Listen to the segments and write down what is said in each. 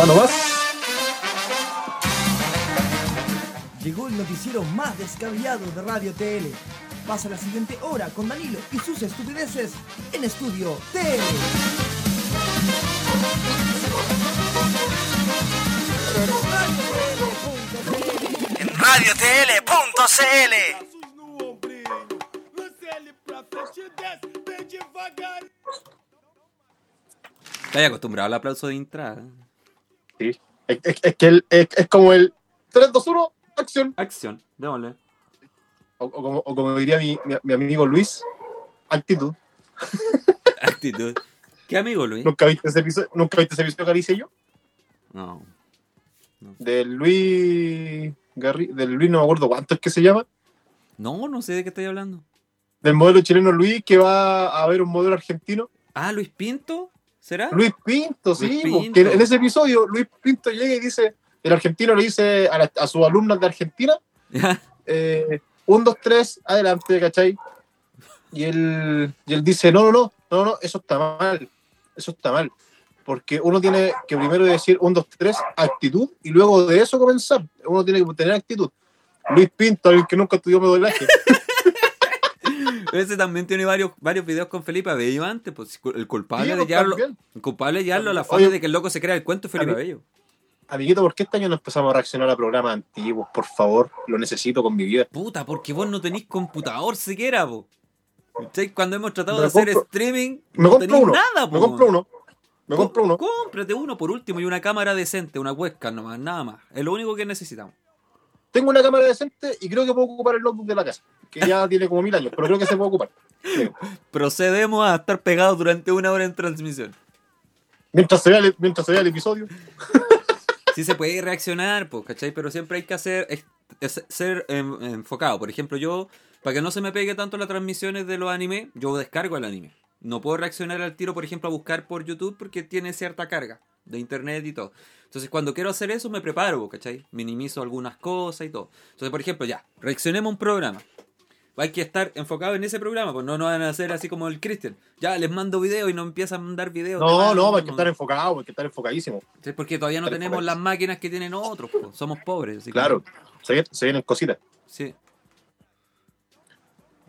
¿Va nomás? Llegó el noticiero más descabellado de Radio TL. Pasa la siguiente hora con Danilo y sus estupideces en Estudio TL. En radiotl.cl Estás acostumbrado al aplauso de entrada. Sí. Es, es- es que el- es, es como el 3, 2, 1, acción. Acción, démosle. O, o como, o como diría mi, mi- mi amigo Luis, actitud. Actitud. ¿Qué amigo, Luis? ¿Nunca viste ese episodio, ¿nunca viste ese episodio que hice yo? No. Del Luis Garri, del Luis no me acuerdo cuánto es que se llama. No, no sé de qué estoy hablando. Del modelo chileno Luis que va a ver un modelo argentino. Ah, Luis Pinto, ¿será? Luis Pinto, sí. Luis porque Pinto. en ese episodio Luis Pinto llega y dice, el argentino le dice a, la- a sus alumnas de Argentina, eh, un, dos, tres, adelante, ¿cachai? Y él, y él dice, no, no, no, no, no, eso está mal, eso está mal. Porque uno tiene que primero decir un, dos, tres, actitud, y luego de eso comenzar. Uno tiene que tener actitud. Luis Pinto, alguien que nunca estudió modelaje. Ese también tiene varios, varios videos con Felipe Abello antes. Pues, el culpable Sí, de llevarlo, el culpable de llevarlo a la fama de que el loco se crea el cuento es Felipe Abello. Amiguito, ¿por qué este año no empezamos a reaccionar a programas antiguos? Por favor, lo necesito con mi vida. Puta, porque vos no tenés computador siquiera. ¿Cachai? Cuando hemos tratado Me de hacer streaming, Me no tenés uno. nada, po. me compro uno. Me Co- compro uno. Cómprate uno por último y una cámara decente, una webcam nomás, nada más. Es lo único que necesitamos. Tengo una cámara decente y creo que puedo ocupar el notebook de la casa, que ya tiene como mil años, pero creo que se puede ocupar. Procedemos a estar pegados durante una hora en transmisión. Mientras se vea el, mientras se vea el episodio. Sí se puede reaccionar, pues, ¿cachai? Pero siempre hay que hacer, es- es- ser em, enfocado. Por ejemplo, yo, para que no se me pegue tanto las transmisiones de los animes, yo descargo el anime. No puedo reaccionar al tiro, por ejemplo, a buscar por YouTube porque tiene cierta carga de internet y todo. Entonces, cuando quiero hacer eso, me preparo, ¿cachai? Minimizo algunas cosas y todo. Entonces, por ejemplo, ya, reaccionemos a un programa. Hay que estar enfocado en ese programa, pues no nos van a hacer así como el Christian. Ya, les mando video y no empiezan a mandar videos. No, no, hay que estar enfocado, hay que estar enfocadísimo. Sí, porque todavía no tenemos las máquinas que tienen otros, po. somos pobres. así que- Claro, se, vienen- se vienen cositas. Sí.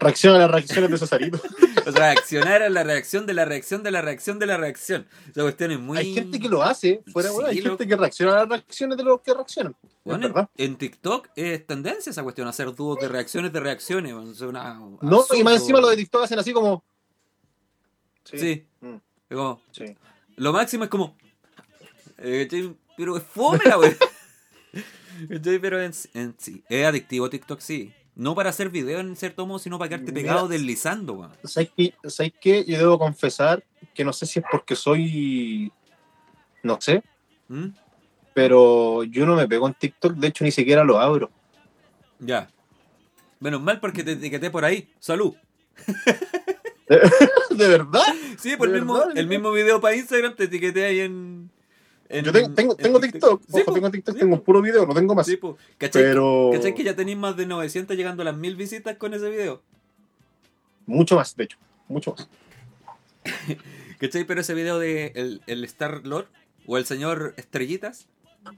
Reacciona a las reacciones de Cesarito. O reaccionar a la reacción de la reacción de la reacción de la reacción. Esa cuestión es muy. Hay gente que lo hace, fuera Sí, bueno, hay gente que reacciona a las reacciones de los que reaccionan. Bueno, en, en TikTok es tendencia esa cuestión, hacer dúos de reacciones de reacciones. bueno, es una- No, y más encima lo de TikTok hacen así como. Sí. Mm, es como- sí. lo máximo es como. eh, pero es fome la. ¿Cachai? Pero en, en sí. Es adictivo TikTok, sí. No para hacer videos en cierto modo, sino para quedarte Mira. pegado deslizando, weón. ¿Sabes qué? ¿Sabes qué? Yo debo confesar que no sé si es porque soy. No sé, ¿Mm? pero yo no me pego en TikTok, de hecho ni siquiera lo abro. Ya. Menos mal porque te etiqueté por ahí. Salud. ¿De verdad? Sí, por el ¿De mismo, verdad? el mismo video para Instagram te etiqueté ahí en. En- Yo tengo, tengo, en tengo TikTok, Sí, ojo, po, tengo TikTok, sí, tengo un puro video, no tengo más. sí. ¿Cachai? pero ¿Cachai que ya tenéis más de 900 llegando a las 1000 visitas con ese video? mucho más, de hecho, mucho más. ¿Cachai? Pero ese video de el, el Star Lord o el señor Estrellitas.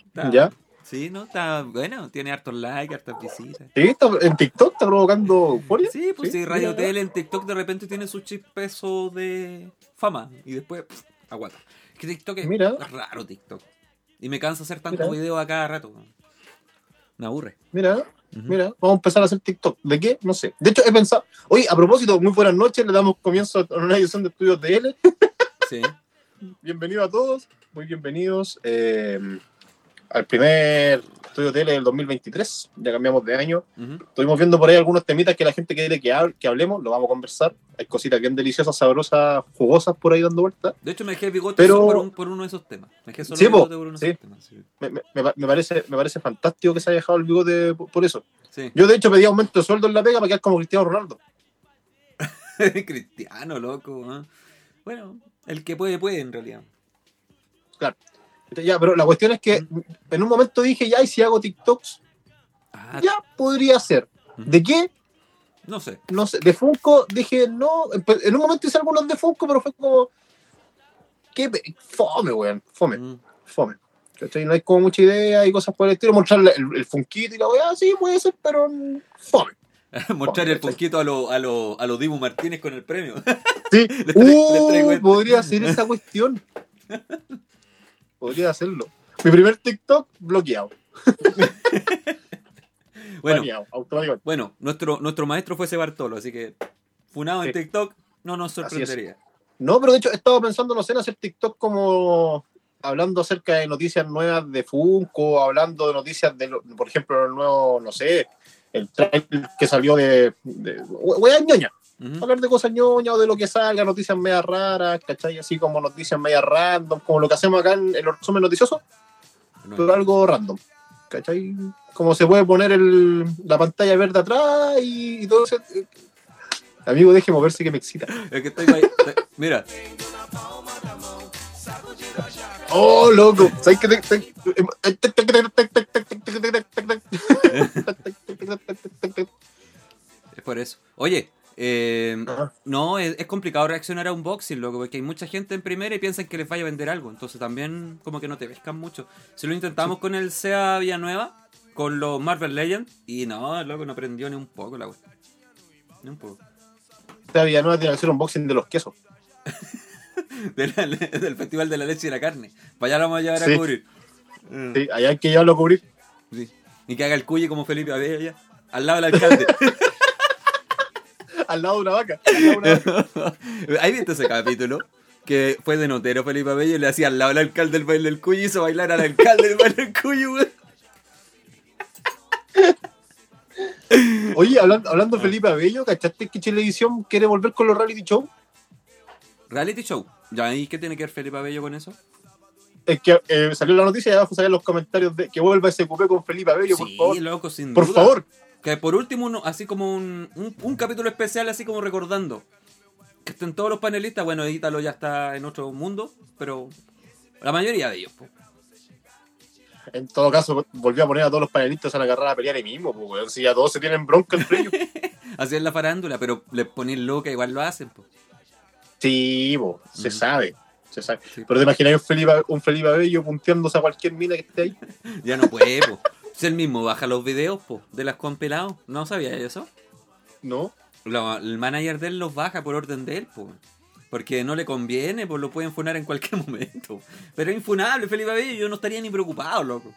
está- ¿Ya? Sí, ¿no? Está bueno, tiene hartos likes, hartas visitas. ¿Sí? ¿Está- ¿En TikTok está provocando euforia? Sí, pues sí, Sí, Radio mira. Tele en TikTok de repente tiene su chispeso de fama y después pff, aguanta. Que TikTok es Mira. es raro TikTok. Y me cansa hacer tantos videos a cada rato. Me aburre. Mira, mira, vamos a empezar a hacer TikTok. ¿De qué? No sé. De hecho, he pensado. Oye, a propósito, muy buenas noches. Le damos comienzo a una edición de Estudios de L. Sí. Bienvenido a todos. Muy bienvenidos eh, al primer Estudio Tele del 2023. Ya cambiamos de año. Estuvimos viendo por ahí algunos temitas que la gente quiere que, hable- que hablemos. Lo vamos a conversar. Hay cositas bien deliciosas, sabrosas, jugosas por ahí dando vueltas. De hecho, me dejé bigote Pero- por, un- por uno de esos temas. Me dejé solo Sí, bigote por uno de esos temas. Sí. Me, me- me pa- me parece, me parece fantástico que se haya dejado el bigote por, por eso. Sí. Yo, de hecho, pedí aumento de sueldo en la pega para quedar como Cristiano Ronaldo. Cristiano, loco. Bueno, el que puede, puede en realidad. Ya, pero la cuestión es que en un momento dije, ya, y si hago TikToks, Ah, ya podría ser. ¿De qué? no sé. No sé. De Funko dije, no. En un momento hice algunos de Funko, pero fue como. Qué fome, weón. Fome, fome. ¿Cachai? No hay como mucha idea y cosas por el estilo. Mostrarle el, el funquito y la weá, sí, puede ser, pero mm, fome. Mostrar el poquito a los a lo, a lo Dibu Martínez con el premio. Sí, Le le Uh, traigo esto. podría ser esa cuestión. Podría hacerlo. Mi primer TikTok bloqueado. Bueno, bueno, nuestro, nuestro maestro fue ese Bartolo, así que funado en. TikTok no nos sorprendería. No, pero de hecho he estado pensando, no sé, en hacer TikTok como hablando acerca de noticias nuevas de Funko, hablando de noticias de, por ejemplo, el nuevo, no sé, el trailer que salió de, de ñoña. Hablar de cosas ñoñas o de lo que salga, noticias media raras, ¿cachai? Así como noticias media random, como lo que hacemos acá en el resumen noticioso, No. pero algo random, ¿cachai? Como se puede poner el, la pantalla verde atrás y, y todo eso. Amigo, deje moverse que me excita. Es que estoy ahí- Mira, Oh, loco. Es por eso. Oye, eh, Ajá. no, es, es complicado reaccionar a un boxing, loco, porque hay mucha gente en primera y piensan que les vaya a vender algo. Entonces también como que no te pescan mucho. Si lo intentamos con el SEA Villanueva, con los Marvel Legends, y no, loco, no aprendió ni un poco la wea. Ni un poco. Esta Villanueva tiene que hacer un boxing de los quesos. De la- del Festival de la Leche y la Carne. Para allá lo vamos a llevar Sí. a cubrir. Sí, allá hay que llevarlo a cubrir. sí. Y que haga el cuyi como Felipe Abella, al lado del alcalde. Al lado de una vaca. al lado de una vaca. ¿Has visto ese capítulo? Que fue de notero Felipe Abello y le hacía al lado al alcalde el baile del cuyo y hizo bailar al alcalde el baile del cuyo, weón. Oye, hablando, hablando de Felipe Abello, ¿cachaste que Chilevisión quiere volver con los reality show? Reality show. ¿Ya y qué tiene que ver Felipe Abello con eso? Es que eh, salió la noticia y abajo salían los comentarios de que vuelva ese cupé con Felipe Abello, por sí, favor. loco, sin Por duda. favor. Que por último, uno, así como un, un, un capítulo especial, así como recordando. Que estén todos los panelistas. Bueno, Ítalo ya está en otro mundo, pero la mayoría de ellos, po. En todo caso, volvió a poner a todos los panelistas a la carrera a pelear ahí mismo, pues. Si ya todos se tienen bronca entre ellos. Así es la farándula, pero les ponen loca, igual lo hacen, po. Sí, po, se sabe. Se sabe. Sí. Pero te imaginas un Felipe, un Felipe Abello punteándose a cualquier mina que esté ahí. Ya no puede, po. Es el mismo, baja los videos, po, de las compilados. ¿No sabía eso? ¿No? Lo- el manager de él los baja por orden de él, po. Porque no le conviene, pues lo pueden funar en cualquier momento. Pero es infunable, Felipe Abello, yo no estaría ni preocupado, loco.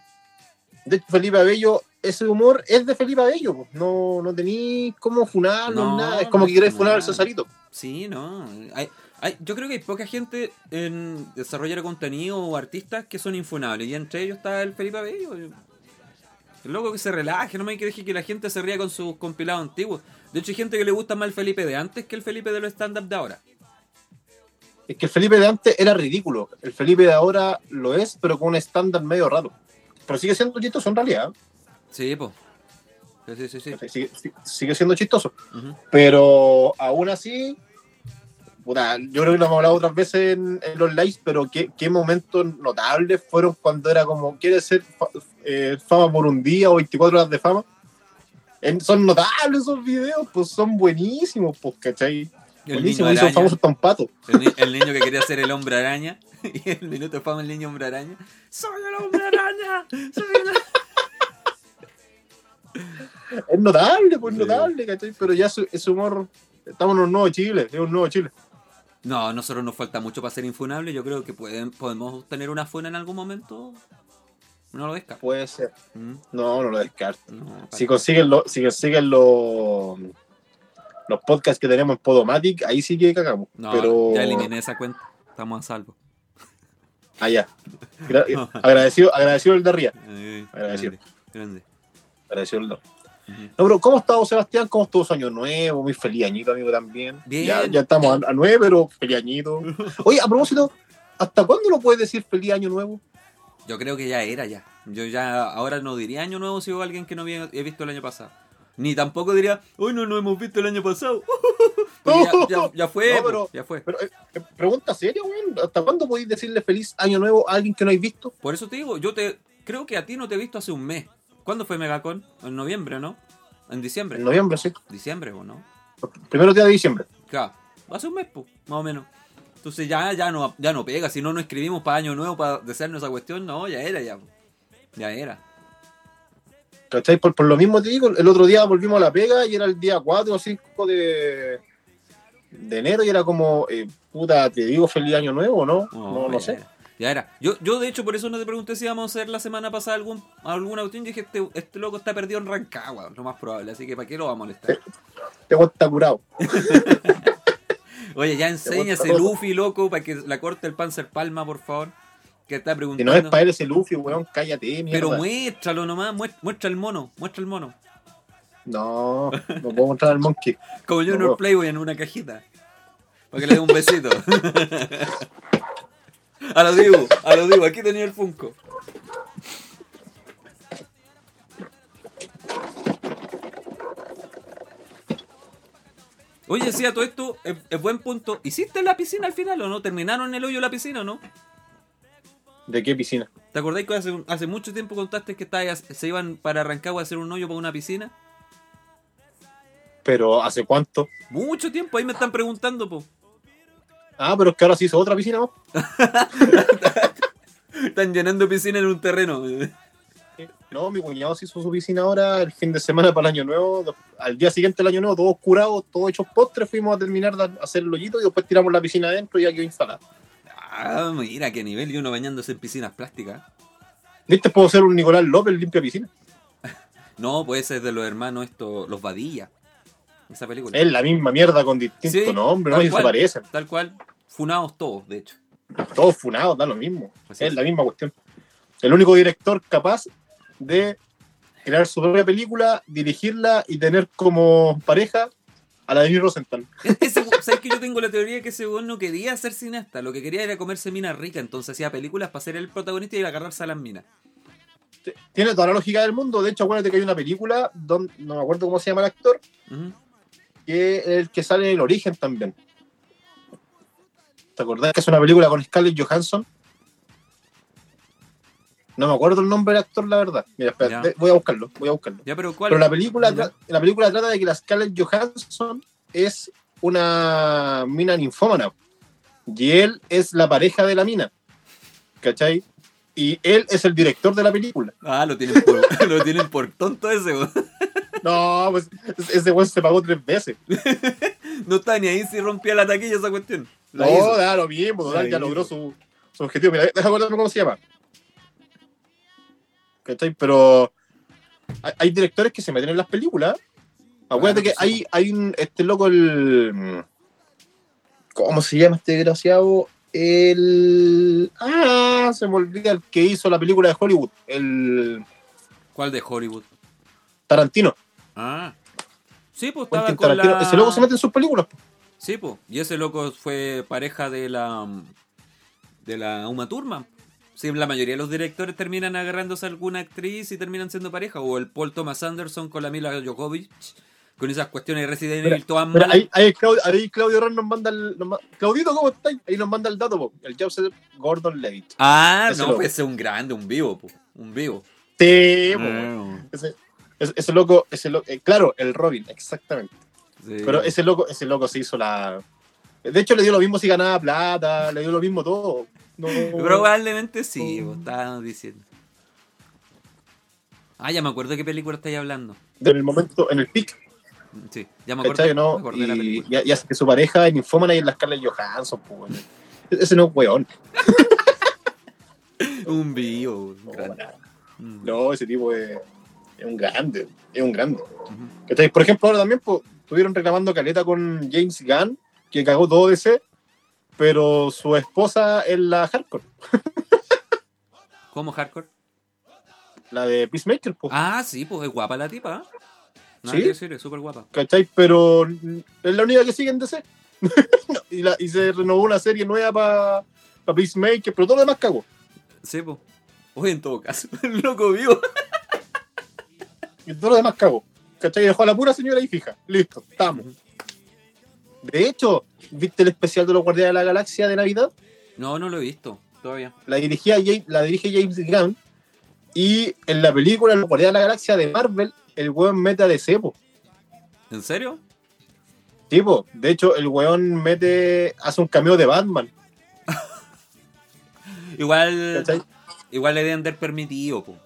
De hecho, Felipe Abello, ese humor es de Felipe Abello, po. No, no tení cómo funarlo, No, nada. Es como no que querés es funar al. Cesarito. Sí, no. Hay, hay- yo creo que hay poca gente en desarrollar contenido o artistas que son infunables. Y entre ellos está el Felipe Abello. Loco que se relaje, no me hay que la gente se ría con sus compilados antiguos. De hecho, hay gente que le gusta más el Felipe de antes que el Felipe de los stand-up de ahora. Es que el Felipe de antes era ridículo. El Felipe de ahora lo es, pero con un estándar medio raro. Pero sigue siendo chistoso en realidad. Sí, pues. Sí, sí, sí. Sigue, siendo chistoso. Pero aún así, puta, yo creo que lo hemos hablado otras veces en, en los lives, pero qué, qué momentos notables fueron cuando era como, ¿quieres ser eh, fama por un día o 24 horas de fama? En- son notables esos videos, pues son buenísimos, pues, ¿cachai? El Buenísimos, niño araña. famoso Tampato. El, ni- el niño que quería ser el hombre araña. Y el minuto de fama el niño hombre araña. ¡Soy el hombre araña! ¡Soy el... Es notable, pues Sí. notable, ¿cachai? Pero ya su- ese humor, estamos en un nuevo Chile, es un nuevo Chile. No, a nosotros nos falta mucho para ser infunable. Yo creo que pueden, podemos tener una funa en algún momento. No lo descarto. Puede ser. Mm, No, no lo descarto. no, Si consiguen, lo, si consiguen los los podcasts que tenemos en Podomatic, ahí sí que cagamos. no, pero ya eliminé esa cuenta. Estamos a salvo. allá. Gra- agradecido, agradecido el de arriba. Eh, Agradecido. grande, grande. Agradecido el de. No, pero ¿cómo ha estado Sebastián? ¿Cómo estuvo su año nuevo? Muy feliz añito, amigo, también. Bien. Ya, ya estamos a, a nueve, pero feliz añito. Oye, a propósito, ¿hasta cuándo lo puedes decir feliz año nuevo? Yo creo que ya era ya. Yo ya ahora no diría año nuevo si hubo alguien que no había he visto el año pasado. Ni tampoco diría, hoy no nos hemos visto el año pasado. Ya, ya- ya fue, No, pero- ya fue. Pero, eh, pregunta seria, weón. ¿Hasta cuándo podéis decirle feliz año nuevo a alguien que no habéis visto? Por eso te digo, yo te creo que a ti no te he visto hace un mes. ¿Cuándo fue Megacon? En noviembre, ¿no? En diciembre. En noviembre, sí. Diciembre, ¿o no? Primero día de diciembre. Claro. Hace un mes, pues, más o menos. Entonces ya, ya no, ya no pega. Si no nos escribimos para año nuevo para desearnos esa cuestión, no, ya era, ya. Ya era. ¿Cachai? Por, por lo mismo te digo, el otro día volvimos a la pega y era el día 4 o 5 de, de enero y era como, eh, puta, te digo feliz año nuevo, ¿no? No, no, sé. era. Ya era. Yo, yo, de hecho, por eso no te pregunté si íbamos a hacer la semana pasada algún, alguna cuestión. Dije, este, este loco está perdido en Rancagua, lo más probable. Así que, ¿para qué lo vamos a molestar? Te weón está curado. Oye, ya enseña ese. Luffy, loco, para que la corte el Panzer Palma, por favor. Que está Si preguntando. no es para él ese Luffy, weón, cállate, mierda. Pero muéstralo nomás, muestra, el mono, muestra el mono. No, no puedo mostrar al monkey. Como No Junior puedo. Playboy en una cajita. Para que le dé un besito. a lo digo, a lo digo, aquí tenía el Funko. Oye, sí, a todo esto es, es buen punto. ¿Hiciste la piscina al final o no? ¿Terminaron el hoyo la piscina o no? ¿De qué piscina? ¿Te acordáis que hace, hace mucho tiempo contaste que estabas- se iban para Rancagua a hacer un hoyo para una piscina? Pero ¿hace cuánto? Mucho tiempo, ahí me están preguntando, po. Ah, pero es que ahora se hizo otra piscina más. Están llenando piscina en un terreno. No, mi cuñado se hizo su piscina ahora el fin de semana para el año nuevo. Al día siguiente del año nuevo, todos curados, todos hechos postres, fuimos a terminar de hacer el hoyito y después tiramos la piscina adentro y ya quedó instalada. Ah, mira qué nivel. Y uno bañándose en piscinas plásticas. ¿Viste? Puedo ser un Nicolás López limpia piscina. No, puede ser de los hermanos estos, los Badilla. Esa película. Es la misma mierda con distinto Sí, nombre, no y se parecen. Tal cual. Funados todos, de hecho. Todos funados, da lo mismo. Así es es. la misma cuestión. El único director capaz de crear su propia película, dirigirla y tener como pareja a la de Rosenthal. ¿Sabes que yo tengo la teoría que ese no quería ser cineasta? Lo que quería era comerse minas ricas, entonces hacía películas para ser el protagonista y agarrarse a las minas. Tiene toda la lógica del mundo. De hecho, acuérdate que hay una película, donde, no me acuerdo cómo se llama el actor, que es el que sale en el origen también. ¿Te acordás que es una película con Scarlett Johansson? No me acuerdo el nombre del actor, la verdad. Mira, espera, Ya. voy a buscarlo, voy a buscarlo. Ya, pero ¿cuál? Pero la película, Ya. la película trata de que la Scarlett Johansson es una mina ninfómana. Y él es la pareja de la mina. ¿Cachai? Y él es el director de la película. Ah, lo tienen por, lo tienen por tonto ese, weón. No, pues ese weón se pagó tres veces. No está ni ahí si rompía la taquilla esa cuestión. La no, da lo mismo, total, ya logró su, su objetivo. Mira, déjame acordarme cómo se llama. ¿Cachai? Pero hay, hay directores que se meten en las películas. Acuérdate Claro que sí. hay, hay un, este loco, el. ¿Cómo se llama este desgraciado? El. Ah, se me olvida el que hizo la película de Hollywood, el ¿Cuál de Hollywood? Tarantino. Ah. Sí, pues estaba Quentin con Tarantino. la... Ese loco se mete en sus películas. po. Sí, pues. Y ese loco fue pareja de la... De la Uma Thurman. Sí, la mayoría de los directores terminan agarrándose a alguna actriz y terminan siendo pareja. O el Paul Thomas Anderson con la Mila Djokovic. Con esas cuestiones de Resident Evil todas Mira, malas. ahí, ahí Claudio, ahí Claudio Ron nos manda el. nos Claudito, ¿cómo estáis? Ahí nos manda el dato, po. el Joseph Gordon Levitt. Ah, ese no, loco. pues ese es un grande, un vivo, po. Un vivo. Sí, po. Ah, ese, ese, ese loco, ese loco, eh, claro, el Robin, exactamente. sí. Pero ese loco, ese loco se hizo la. De hecho, le dio lo mismo si ganaba plata, le dio lo mismo todo. No, Probablemente sí, po, estábamos diciendo. Ah, ya me acuerdo de qué película estáis hablando. en el momento, en el pic, Sí, ya me acuerdo. ¿no? me acordé de la Y, película. y, y hace que su pareja es ninfómana y en la Scarlett Johansson, po, weón. Ese no es weón. Un vivo, un No. No, ese tipo es, es un grande, es un grande. Por ejemplo, ahora también pues, estuvieron reclamando caleta con James Gunn, que cagó todo DC, pero su esposa es la hardcore, ¿Cómo hardcore? la de Peacemaker, pues. Ah, sí, pues es guapa la tipa. Nada ¿Sí? que decir, es súper guapa. ¿Cachai? Pero es la única que sigue en DC. No, y, la- y se renovó una serie nueva para pa Peacemaker, pero todo lo demás cagó. Sí, pues. Oye, en todo caso, el loco vivo. Y todo lo demás cagó. ¿Cachai? Y dejó a la pura señora ahí fija. Listo, estamos. De hecho, ¿viste el especial de los Guardianes de la Galaxia de Navidad? No, no lo he visto todavía. la dirigía James, la dirige James Gunn y en la película Los Guardianes de la Galaxia de Marvel el weón mete a DC po. ¿En serio? Tipo, de hecho, el weón mete, hace un cameo de Batman, Igual, ¿cachai? igual le deben dar permitido, po.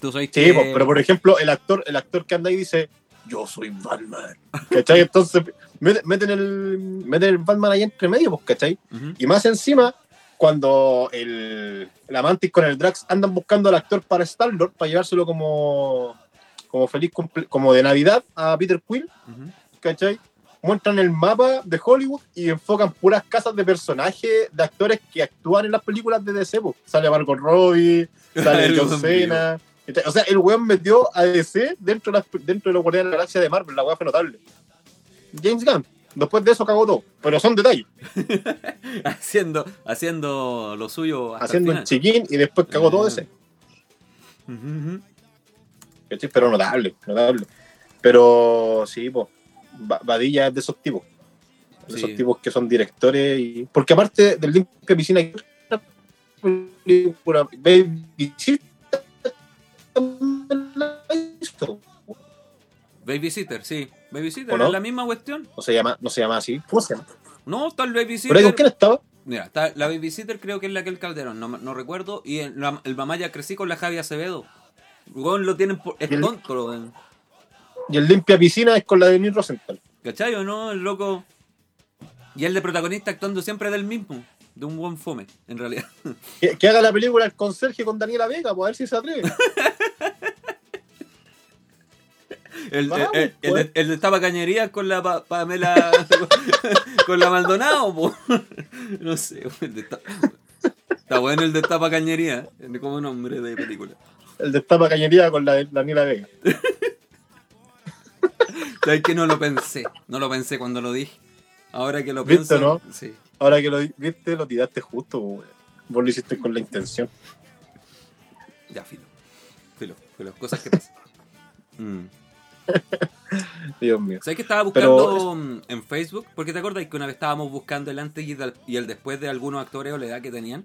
Tú sabes Sí, que... po, pero por ejemplo, el actor, el actor que anda ahí dice, yo soy Batman, ¿cachai? Entonces, mete- meten el, meten el Batman ahí entre medio, pues, ¿cachai? Ujú. Y más encima, cuando el, la Mantis con el Drax andan buscando al actor para Star-Lord, para llevárselo como, como feliz como de Navidad a Peter Quill, Ujú. ¿cachai? Muestran el mapa de Hollywood y enfocan puras casas de personajes, de actores que actúan en las películas de DC. po. Sale Margot Robbie, sale John Cena. O sea, el weón metió a DC dentro de, las- dentro de los Guardianes de la Galaxia de Marvel. La weá fue notable. James Gunn. Después de eso cagó todo. Pero son detalles. haciendo, haciendo lo suyo hasta Haciendo el chiquín y después cagó todo ese. Ujú. ¿cachai? Pero notable, notable. Pero sí, pues, Badilla es de esos tipos. De Sí. esos tipos que son directores. y Porque aparte del piscina, hay otra película, Baby hizo. Babysitter, sí. Babysitter, ¿O no? es la misma cuestión. No se llama, no se llama así. ¿Cómo se llama? No, está el ¿Pero Babysitter. con quién estaba? Mira, está la Babysitter creo que es la que el Calderón, no, no recuerdo. Y el, la- el mamá ya crecí con la Javi Acevedo. Weón, lo tienen por... Es Y el- tonto, weón. Y el limpia piscina es con la de Neil Rosenthal. ¿Cachai o no? El loco... Y el de protagonista actuando siempre del mismo. De un buen fome, en realidad. Que, que haga la película El Conserje con Daniela Vega, pues a ver si se atreve. El, Vamos, el, el, pues. de, el de Tapa Cañería con la Pa- Pamela. con la Maldonado, po. No sé, el de Tapa- Está bueno el de Tapa Cañería, como nombre de película. El de Tapa Cañería con la de Daniela Vega. ¿Sabes que no lo pensé? No lo pensé cuando lo dije. Ahora que lo ¿Viste, pienso. no? Sí. Ahora que lo viste, lo tiraste justo, weón. Vos lo hiciste con la intención. Ya, filo. Filo, filo. Cosas que pasan. Mm. Dios mío. ¿Sabes que estaba buscando en Facebook? Porque te acuerdas que una vez estábamos buscando el antes y el, después de algunos actores o la edad que tenían.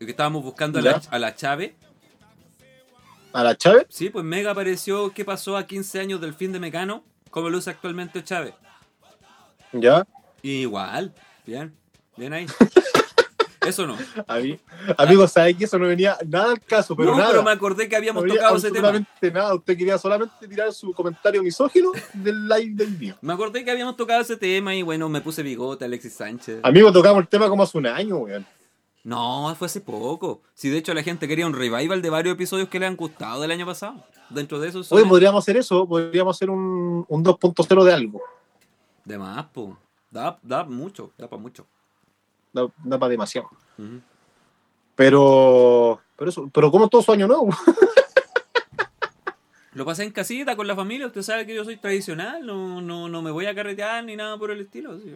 Y que estábamos buscando a la, a la Chave. ¿A la Chávez? Sí, pues Mega apareció qué pasó a 15 años del fin de Mecano, como lo usa actualmente Chávez. Ya. Igual, bien, bien ahí. Eso no. A mí, amigo, ¿sabes que eso no venía nada al caso? Pero no, nada. pero me acordé que habíamos No tocado ese tema. absolutamente nada. Usted quería solamente tirar su comentario misógino del live del día. Me acordé que habíamos tocado ese tema y bueno, me puse bigote, Alexis Sánchez. Amigo, tocamos el tema como hace un año, weón. No, fue hace poco. Si de hecho la gente quería un revival de varios episodios que le han gustado del año pasado. Dentro de eso Hoy podríamos hacer eso, podríamos hacer un, un 2.0 de algo. de más, po. Da, da mucho, da para mucho. Da, da para demasiado. Pero, pero eso, pero como todo su año nuevo. Lo pasé en casita con la familia, usted sabe que yo soy tradicional, no, no, no me voy a carretear ni nada por el estilo. así.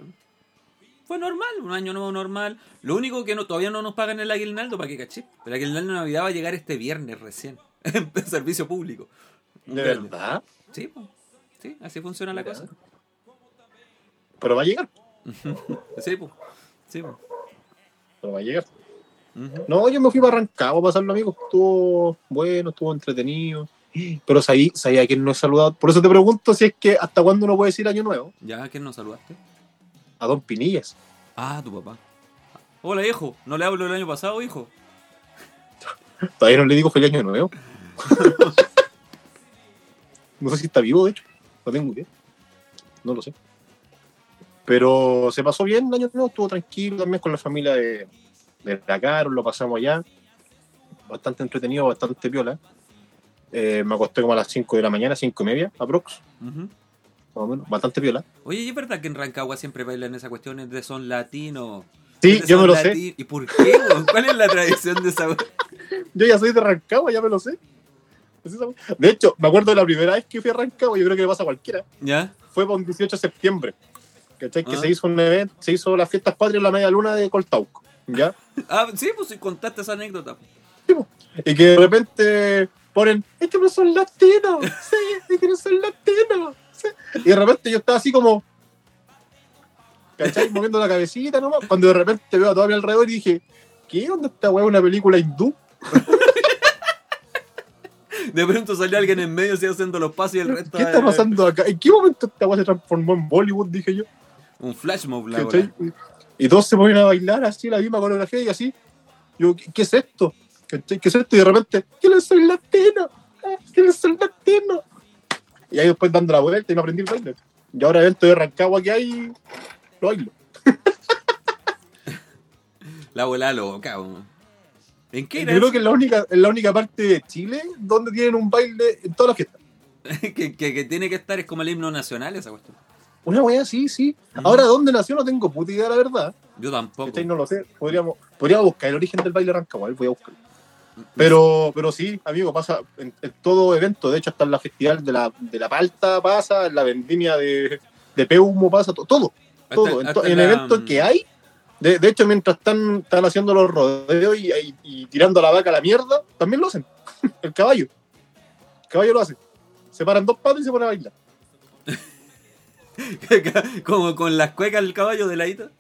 Fue normal, un año nuevo normal. Lo único que no, todavía no nos pagan el aguinaldo, para que caché. El aguinaldo de Navidad va a llegar este viernes recién, en servicio público. De viernes. verdad. Sí, po. sí, así funciona la cosa. Pero va a llegar. Sí, pues. Sí, po. Pero va a llegar. No, yo me fui para Rancagua a pasarlo, amigo. Estuvo bueno, estuvo entretenido. Pero sabía, sabía a quién no he saludado. Por eso te pregunto si es que hasta cuándo uno puede decir año nuevo. ¿Ya a quién nos saludaste? A Don Pinillas. Ah, tu papá. Hola, hijo. ¿No le hablo el año pasado, hijo? Todavía no le digo feliz año nuevo. no sé si está vivo, de hecho. No tengo idea. No lo sé. Pero se pasó bien el año nuevo, estuvo tranquilo también con la familia de, de la Carol, lo pasamos allá. Bastante entretenido, bastante piola. Eh, me acosté como a las 5 de la mañana, 5 y media, aprox, Ujú. más o menos. Bastante piola. Oye, ¿y es verdad que en Rancagua siempre bailan esas cuestiones de son latinos? Sí, yo me lo sé. ¿Y por qué? ¿Cuál es la tradición de esa Yo ya soy de Rancagua, ya me lo sé. De hecho, me acuerdo de la primera vez que fui a Rancagua, yo creo que le pasa a cualquiera. ¿Ya? fue para un 18 de septiembre. ¿Cachai? Que Ah. se hizo un evento, se hizo las fiestas patrias en la media luna de Coltauco. ¿Ya? Ah, sí, pues si contaste esa anécdota. Y que de repente ponen, es que no son latinos, sí, es que no son latinos. sí". Y de repente yo estaba así como, ¿cachai? Moviendo la cabecita nomás. Cuando de repente veo a todo mi alrededor y dije, ¿qué onda esta weá? ¿Una película hindú? De pronto salió alguien en medio así haciendo los pasos y el resto. ¿Qué está pasando acá? ¿En qué momento esta weá se transformó en Bollywood? Dije yo. Un flash mob, la ¿cachai? Y todos se ponen a bailar así, la misma coreografía y así. Yo, ¿qué, qué es esto? ¿Cachai? ¿Qué es esto? Y de repente, yo soy latino, ah, yo soy latino. Y ahí después dando la vuelta y no aprendí el baile. Y ahora evento de Rancagua que hay, lo bailo. La abuela loca, weón. ¿En qué Yo era creo eso? que es la única, es la única parte de Chile donde tienen un baile en todas las fiestas. que, que- que tiene que estar, es como el himno nacional esa cuestión. Una weá, sí, sí. Ahora, ¿dónde nació? No tengo puta idea, la verdad. Yo tampoco. ¿Cachai? No lo sé. Podríamos, podríamos buscar el origen del baile Rancagua, voy a buscarlo. Pero, pero sí, amigo, pasa en, en todo evento. De hecho, hasta en la festival de la, de la palta pasa, en la vendimia de, de Peumo pasa, to- todo. Hasta- todo. En, hasta en la- eventos que hay. De, de hecho, mientras están, están haciendo los rodeos y, y- y tirando a la vaca a la mierda, también lo hacen. El caballo. El caballo lo hace. Se paran dos patas y se pone a bailar. como con las cuecas del caballo de ladito.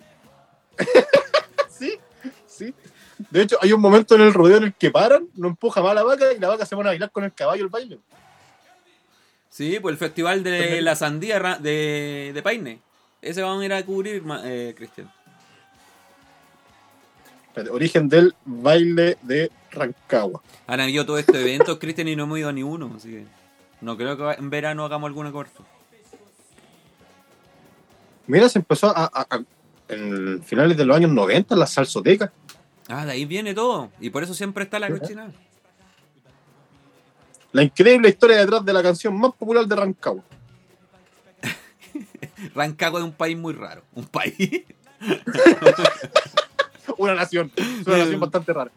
Sí, sí. De hecho, hay un momento en el rodeo en el que paran, no empuja más a la vaca y la vaca se pone a bailar con el caballo el baile. Sí, pues el festival de la sandía de, de Paine. Ese vamos a ir a cubrir, eh, Cristian. Origen del baile de Rancagua. Han habido todos estos eventos, Cristian, y no hemos ido a ni uno. Así que no creo que en verano hagamos alguna cobertura. Mira, se empezó a, a- a- en finales de los años 90 la salsoteca. Ah, de ahí viene todo. Y por eso siempre está la cochina. La increíble historia detrás de la canción más popular de Rancagua. Rancagua es un país muy raro. Un país. Una nación. Es una nación bastante rara.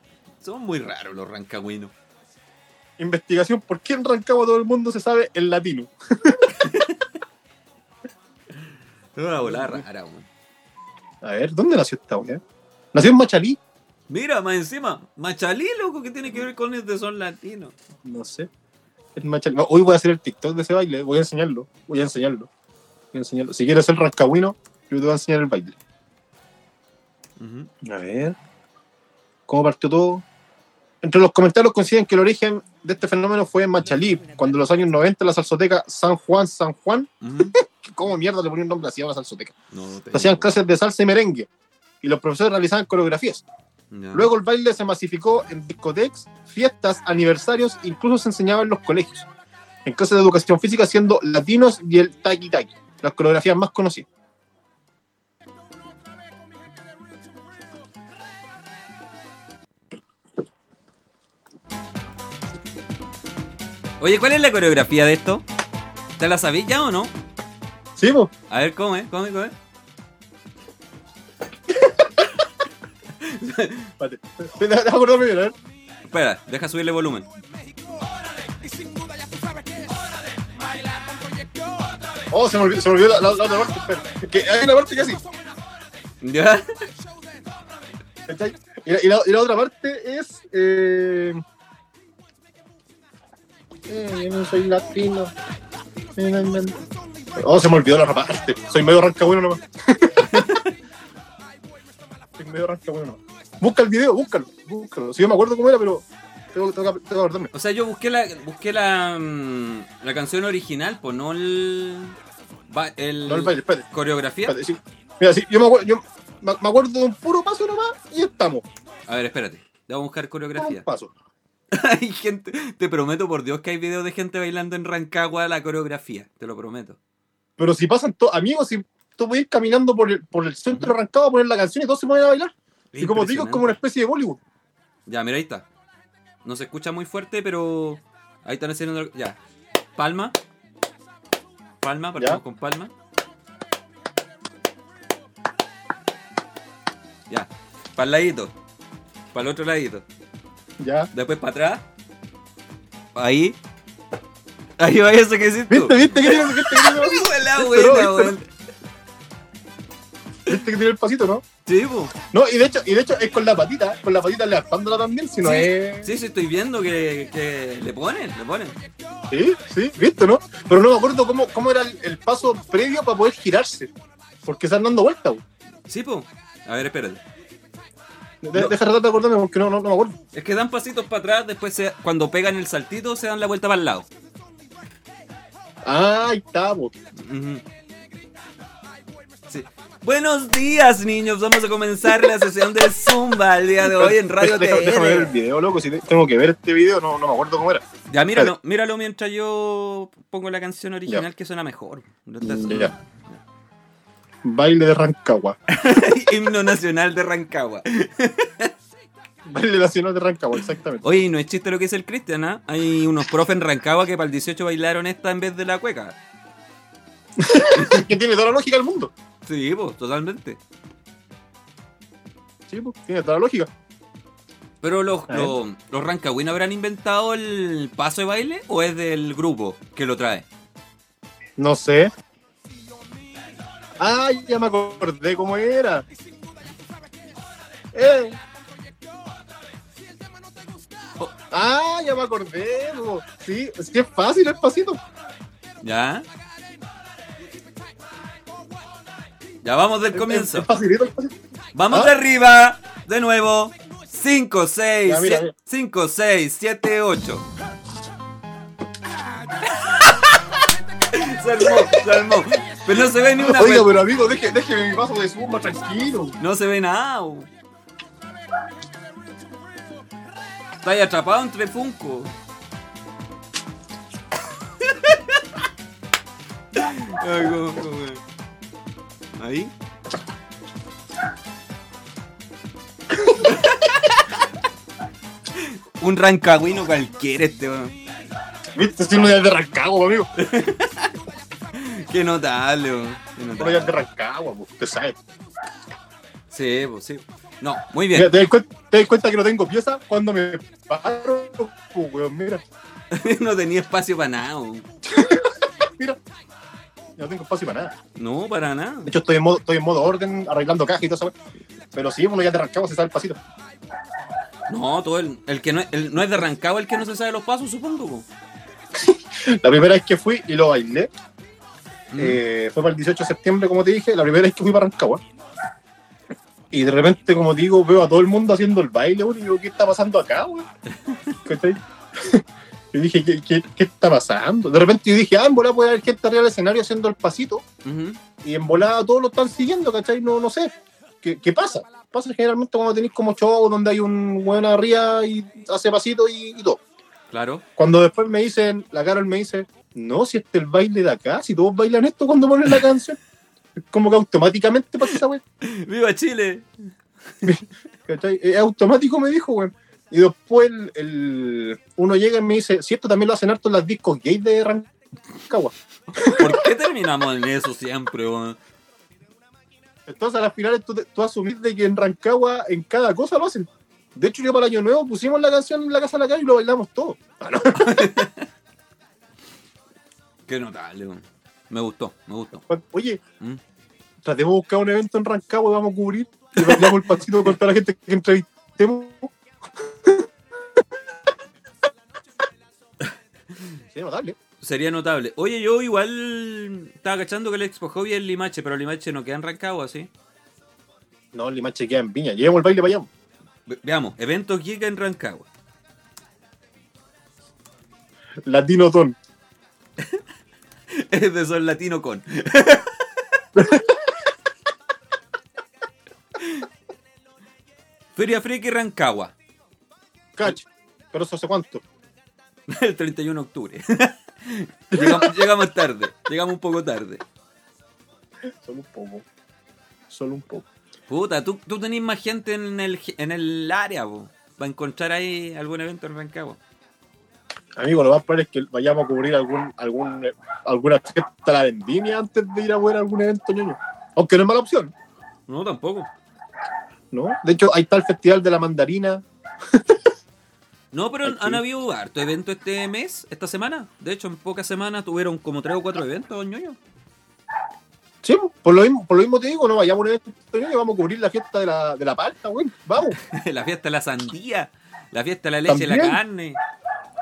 Son muy raros los rancagüinos. Investigación, ¿por qué en Rancagua todo el mundo se sabe el latino? Es una volada rara, weón. A ver, ¿dónde nació esta weá? Nació en Machalí. Mira, más encima, Machalí, loco, que tiene que ver con este son latinos. No sé. En Machalí. Hoy voy a hacer el TikTok de ese baile. Voy a enseñarlo. Voy a enseñarlo. Voy a enseñarlo. Si quieres ser rancagüino, yo te voy a enseñar el baile. A ver. ¿Cómo partió todo? Entre los comentarios coinciden que el origen de este fenómeno fue en Machalí, cuando en los años 90 la salsoteca San Juan San Juan. ¿Cómo mierda le ponía un nombre así a una salsoteca? No, hacían clases de salsa y merengue y los profesores realizaban coreografías. Luego el baile se masificó en discotecas, fiestas, aniversarios, incluso se enseñaba en los colegios. En clases de educación física siendo latinos y el taqui taqui, las coreografías más conocidas. Oye, ¿cuál es la coreografía de esto? ¿Te la sabéis ya o no? ¿Sí, po? A ver. Déjame acordarme bien, a ver. Espera, deja subirle volumen. Oh, se me olvidó, se me olvidó la, la- la otra parte. Espera. Que hay una parte que así. ¿Ya? Y la, y la- y la otra parte es. Eh, eh, yo no soy latino. Oh, se me olvidó la otra parte. Soy medio rancagüino nomás. soy medio rancagüino nomás. Busca el video, búscalo. búscalo. Si yo me acuerdo cómo era, pero tengo, tengo que, tengo que acordarme. O sea, yo busqué la busqué la, mm, la canción original, pues no el. ba- el, No el baile, espérate. coreografía. espérate sí. Mira, sí, yo me acuerdo, yo me me acuerdo de un puro paso nomás y estamos. A ver, espérate. Vamos a buscar Un coreografía. paso. hay gente, te prometo por Dios que hay videos de gente bailando en Rancagua la coreografía, te lo prometo. Pero si pasan todos, amigos, si tú puedes ir caminando por el, por el centro arrancado a poner la canción y todos se ponen a bailar. Y como digo, es como una especie de Bollywood. Ya, mira, ahí está. No se escucha muy fuerte, pero ahí están haciendo. Ya. Palma. Palma, partimos con palma. Ya. Para el ladito. Para el otro ladito. Ya. Después para atrás. Ahí. Ahí va eso que hiciste. tú. ¿Viste, viste que tiene, viste que tiene, Hijo de la Pero, buena, ¿viste? que tiene el pasito, no? Sí, po. No, y de hecho, y de hecho es con la patita, con la patita levantándola también, si no Sí. es. Sí, sí, estoy viendo que, que le ponen, le ponen. Sí, sí, viste, ¿no? Pero no me acuerdo cómo, cómo era el, el paso previo para poder girarse. Porque están dando vueltas. Sí, po. A ver, espérate. De- No. Deja tratar de acordarme porque no, no, no me acuerdo. Es que dan pasitos para atrás, después se- cuando pegan el saltito se dan la vuelta para el lado. Po. Ujú. Sí. Buenos días, niños. Vamos a comenzar la sesión de Zumba el día de hoy en Radio Deja- Déjame ver el video, loco. Si te- tengo que ver este video, no, no me acuerdo cómo era. Ya, míralo, míralo mientras yo pongo la canción original Ya. que suena mejor. Ya. Baile de Rancagua. Himno nacional de Rancagua. Baile nacional de Rancagua, exactamente. Oye, no es chiste lo que dice el Cristian, ¿ah? Hay unos profes en Rancagua que para el 18 bailaron esta en vez de la cueca. que tiene toda la lógica del mundo. Sí, pues, totalmente. Sí, pues, tiene toda la lógica. Pero los, los, los rancagüinos habrán inventado el paso de baile o es del grupo que lo trae. No sé. Ay, ya me acordé cómo era. Eh. Oh. Ah, ya me acordé. Sí, es que es fácil el pasito. ¿Ya? Ya vamos del comienzo. Es, es facilito el pasito. Vamos ¿Ah? de arriba, de nuevo. 5, 6, Ya, mira, mira. 5, 6, 7, 8. se armó, se armó. Pero no se ve ni una Oiga, pero amigo, deje, déjeme mi paso de zumba tranquilo. No se ve nada. Bo. Está ahí atrapado entre Funko. Ay, cómo- cómo- Ahí. Un rancagüino cualquiera este, weón. Viste, si uno ya es de Rancagua, amigo. Qué notable, weón. Qué Uno ya es de Rancagua, pues, usted sabe. Sí, pues sí. No, muy Mira, bien. ¿te, das cuen- te das cuenta que no tengo pieza cuando me paro? Weón, mira, no tenía espacio para nada, mira. No tengo espacio para nada. No, para nada. De hecho, estoy en modo, estoy en modo orden, arreglando cajas y todo eso. Pero sí, uno ya de Rancagua se sabe el pasito. No, todo el, el que no, es- el, no es de Rancagua el que no se sabe los pasos, supongo. po. La primera vez que fui y lo bailé, Mm. eh, fue para el 18 de septiembre, como te dije, la primera vez que fui para Rancagua. Y de repente, como digo, veo a todo el mundo haciendo el baile, weón, y digo, ¿qué está pasando acá, weón? ¿Cachai? Y dije, ¿qué, qué, qué está pasando? De repente yo dije, ah, en volada puede haber gente arriba del escenario haciendo el pasito, Ujú. y en volada todos lo están siguiendo, ¿cachai? No, no sé. ¿Qué, qué pasa? Pasa generalmente cuando tenéis como show donde hay un weón arriba y hace pasito y, y todo. Claro. Cuando después me dicen, la Carol me dice, no, si este es el baile de acá, si todos bailan esto cuando ponen la canción. Como que automáticamente pasa esa weá. ¡Viva Chile! Es automático, me dijo, weón. Y después el, el- uno llega y me dice, si esto también lo hacen harto en las discos gays de Rancagua. ¿Por qué terminamos en eso siempre, weón? Entonces a las finales tú, tú asumís de que en Rancagua en cada cosa lo hacen. De hecho, yo para el año nuevo pusimos la canción en la casa de la calle y lo bailamos todo. Ah, no. Qué notable, weón. Me gustó, me gustó. Oye, ¿Mm? Tratemos de buscar un evento en Rancagua y vamos a cubrir. Y bailamos el pasito con toda la gente que entrevistemos. Sí, notable. Sería notable. Oye, yo igual estaba cachando que el Expo Hobby es Limache, pero Limache no queda en Rancagua, ¿sí? No, Limache queda en Viña. Llevemos el baile para allá. Ve- veamos, eventos Giga en Rancagua. Latino Ton. Es de Sol Latino con. Feria Friki Rancagua, Cach. Pero eso hace cuánto. el 31 de octubre. llegamos, llegamos tarde, llegamos un poco tarde. Solo un poco. Solo un poco. Puta, tú, tú tenés más gente en el, en el área, po, para encontrar ahí algún evento en Rancagua. Amigo, lo más probable es que vayamos a cubrir algún, algún, eh, alguna fiesta la vendimia antes de ir a ver algún evento ñoño. Aunque no es mala opción, No, tampoco. ¿No? De hecho, ahí está el Festival de la Mandarina. No, pero Aquí. han habido harto evento este mes, esta semana. De hecho, en pocas semanas tuvieron como tres o cuatro eventos, ñoño. Sí, por lo mismo, por lo mismo te digo, no vayamos a un evento vamos a cubrir la fiesta de la, de la palta, güey. Vamos, la fiesta de la sandía, la fiesta de la leche y la También. carne.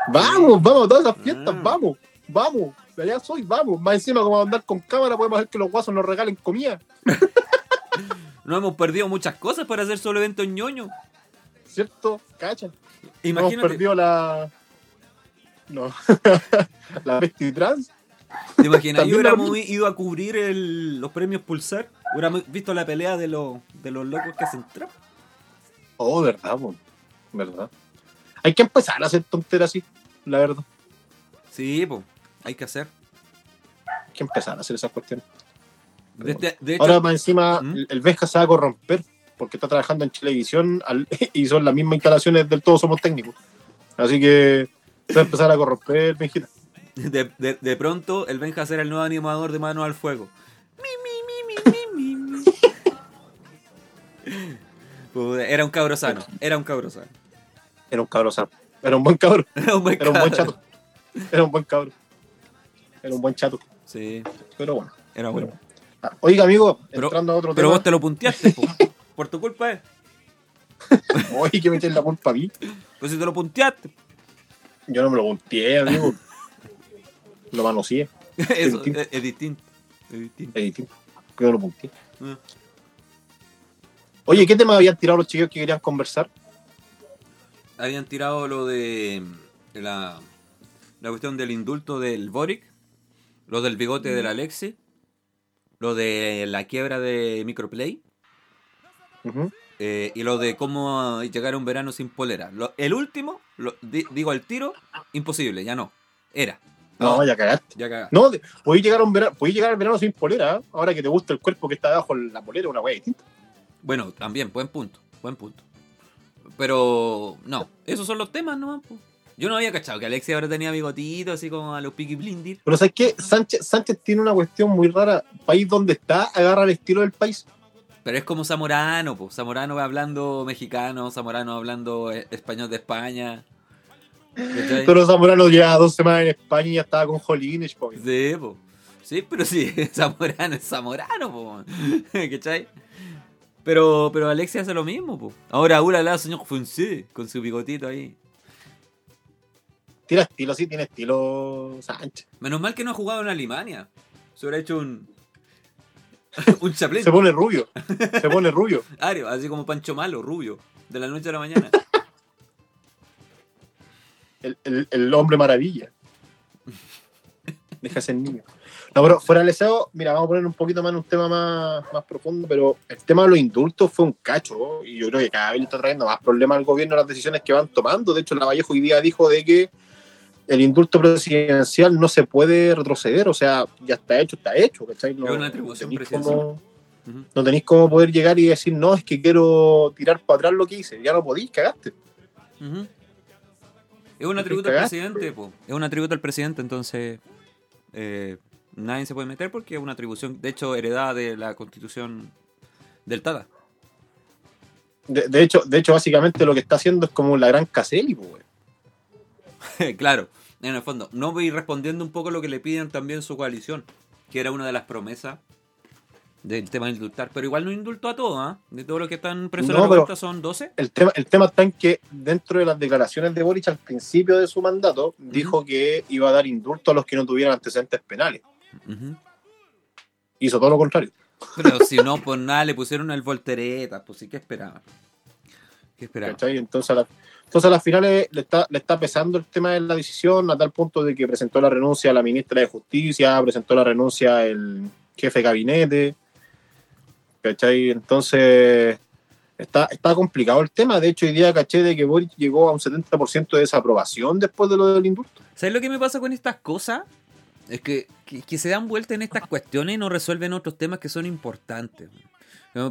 vamos, vamos a todas esas fiestas, Ah. vamos, vamos. Allá soy, vamos. Más encima, como a andar con cámara, podemos hacer que los guasos nos regalen comida. No hemos perdido muchas cosas para hacer solo eventos ñoño. ¿Cierto? Hemos Imagínate, perdido la. No. la trans. ¿te imaginas? Yo hubiéramos ido a cubrir el- los premios Pulsar. Hubiéramos visto la pelea de, los de los locos que hacen trap. Oh, verdad, po. verdad. Hay que empezar a hacer tonteras así, la verdad. Sí, pues, hay que hacer. Hay que empezar a hacer esas cuestiones. De, este- de hecho, Ahora, más encima, ¿Mm? el- Benja se va a corromper porque está trabajando en televisión y son las mismas instalaciones del Todos Somos Técnicos. Así que se va a empezar a corromper, Benjita. de, de- de pronto, el Benja será el nuevo animador de Manos al Fuego. Mi, mi, mi, Era un cabro sano, era un cabro sano. Era un cabrón sano. Era un buen cabrón. Era un buen Era un buen cabro. chato. Era un buen cabrón. Era un buen chato. Sí, Pero bueno. era bueno. Ah, Oiga, amigo, Pero- entrando a otro Pero vos te lo punteaste, po. por tu culpa, eh. Oye, que me echen la culpa a mí. Pues si te lo punteaste. Yo no me lo punteé, amigo. Lo manoseé. Eso distinto. es, es distinto. Es distinto. Es distinto. Yo no lo punteé. Ah. Oye, ¿qué tema habían tirado los chicos que querían conversar? Habían tirado lo de la, la cuestión del indulto del Boric, lo del bigote del Alexi, lo de la quiebra de Microplay eh, y lo de cómo llegar a un verano sin polera. Lo- el último, lo- di- digo al tiro, imposible, ya no. Era. No, ya cagaste. ya cagá. No, podéis llegar, a un verano, podéis llegar al verano sin polera. Ahora que te gusta el cuerpo que está debajo de la polera, una wea distinta. Bueno, también, buen punto, buen punto. Pero, no, esos son los temas nomás. Yo no había cachado que Alexi ahora tenía bigotito, así como a los Peaky Blinders. Pero ¿sabes qué? Sánchez, Sánchez tiene una cuestión muy rara. País donde está, agarra el estilo del país. Pero es como Zamorano, pues. Zamorano va hablando mexicano, Zamorano hablando eh, español de España. ¿Cachai? Pero Zamorano lleva dos semanas en España y ya estaba con Jolines. po. Sí, po. Sí, pero sí, Zamorano es Zamorano, po. ¿Cachai? Pero, pero Alexia hace lo mismo, po. Ahora, la señor Fonse, con su bigotito ahí. Tiene estilo, sí, tiene estilo Sánchez. Menos mal que no ha jugado en Alemania. Se hubiera hecho un. un chaplin. Se pone rubio. Se pone rubio. Ario, así como Pancho Malo, rubio. De la noche a la mañana. El, el- el hombre maravilla. Deja ser niño. No, pero fuera del deseo, mira, vamos a poner un poquito más en un tema más, más profundo, pero el tema de los indultos fue un cacho, y yo creo que cada vez le está trayendo más problemas al gobierno las decisiones que van tomando. De hecho, la Vallejo hoy día dijo de que el indulto presidencial no se puede retroceder, o sea, ya está hecho, está hecho, ¿cachai? No, Es una atribución tenéis presidencial. no tenéis cómo poder llegar y decir, no, es que quiero tirar para atrás lo que hice. Ya no podéis, cagaste. Es un atributo al presidente, po. Es un atributo al presidente, entonces eh, nadie se puede meter porque es una atribución, de hecho, heredada de la constitución del Tata. De, de hecho, de hecho, básicamente lo que está haciendo es como la gran Caselli, pues. claro, en el fondo. No voy respondiendo un poco lo que le piden también su coalición, que era una de las promesas del tema de indultar, pero igual no indultó a todos, ¿ah? De todos los que están presos en la son 12. El tema, el tema está en que dentro de las declaraciones de Boric al principio de su mandato, dijo que iba a dar indulto a los que no tuvieran antecedentes penales. Hizo todo lo contrario. Pero si no, pues nada, le pusieron el voltereta, pues sí, ¿qué esperaban? ¿Qué esperaban? ¿cachai? Entonces, a la- entonces a las finales le está, le está pesando el tema de la decisión a tal punto de que presentó la renuncia a la ministra de Justicia, presentó la renuncia el jefe de gabinete. ¿Cachai? Entonces está, está complicado el tema. De hecho, hoy día caché de que Boric llegó a un 70% de desaprobación después de lo del indulto. ¿Sabes lo que me pasa con estas cosas? Es que, que, se dan vuelta en estas cuestiones y no resuelven otros temas que son importantes.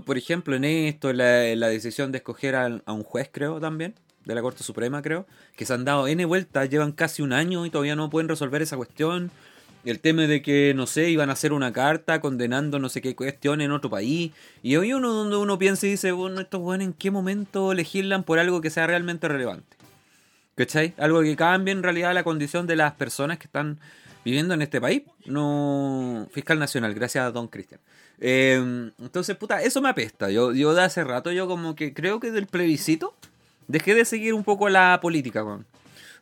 Por ejemplo, en esto, la, decisión de escoger a, un juez, creo, también, de la Corte Suprema, creo, que se han dado N vueltas, llevan casi un año y todavía no pueden resolver esa cuestión. El tema de que, no sé, iban a hacer una carta condenando no sé qué cuestión en otro país. Y hoy uno donde uno piensa y dice, bueno, estos buenos, ¿en qué momento legislan por algo que sea realmente relevante? ¿Cachai? Algo que cambie en realidad la condición de las personas que están viviendo en este país. No. Fiscal Nacional, gracias a Don Cristian. Eh, entonces, puta, eso me apesta. Yo, yo de hace rato, yo como que creo que del plebiscito dejé de seguir un poco la política, weón.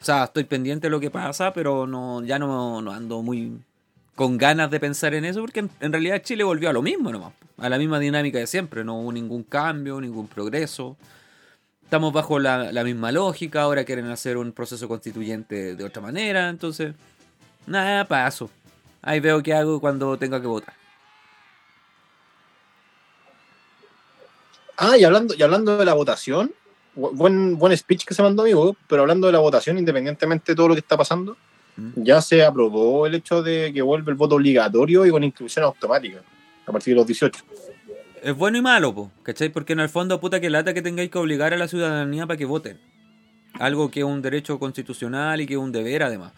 O sea, estoy pendiente de lo que pasa, pero no, ya no, no ando muy con ganas de pensar en eso, porque en, en realidad Chile volvió a lo mismo nomás, a la misma dinámica de siempre, no hubo ningún cambio, ningún progreso. Estamos bajo la, la misma lógica, ahora quieren hacer un proceso constituyente de otra manera, entonces, nada, paso. Ahí veo qué hago cuando tenga que votar. Ah, y hablando, y hablando de la votación, buen, buen speech que se mandó amigo, pero hablando de la votación, independientemente de todo lo que está pasando, Mm. ya se aprobó el hecho de que vuelve el voto obligatorio y con inscripción automática a partir de los 18. Es bueno y malo, po, ¿cachai? Porque en el fondo, puta que lata que tengáis que obligar a la ciudadanía para que voten. Algo que es un derecho constitucional y que es un deber, además.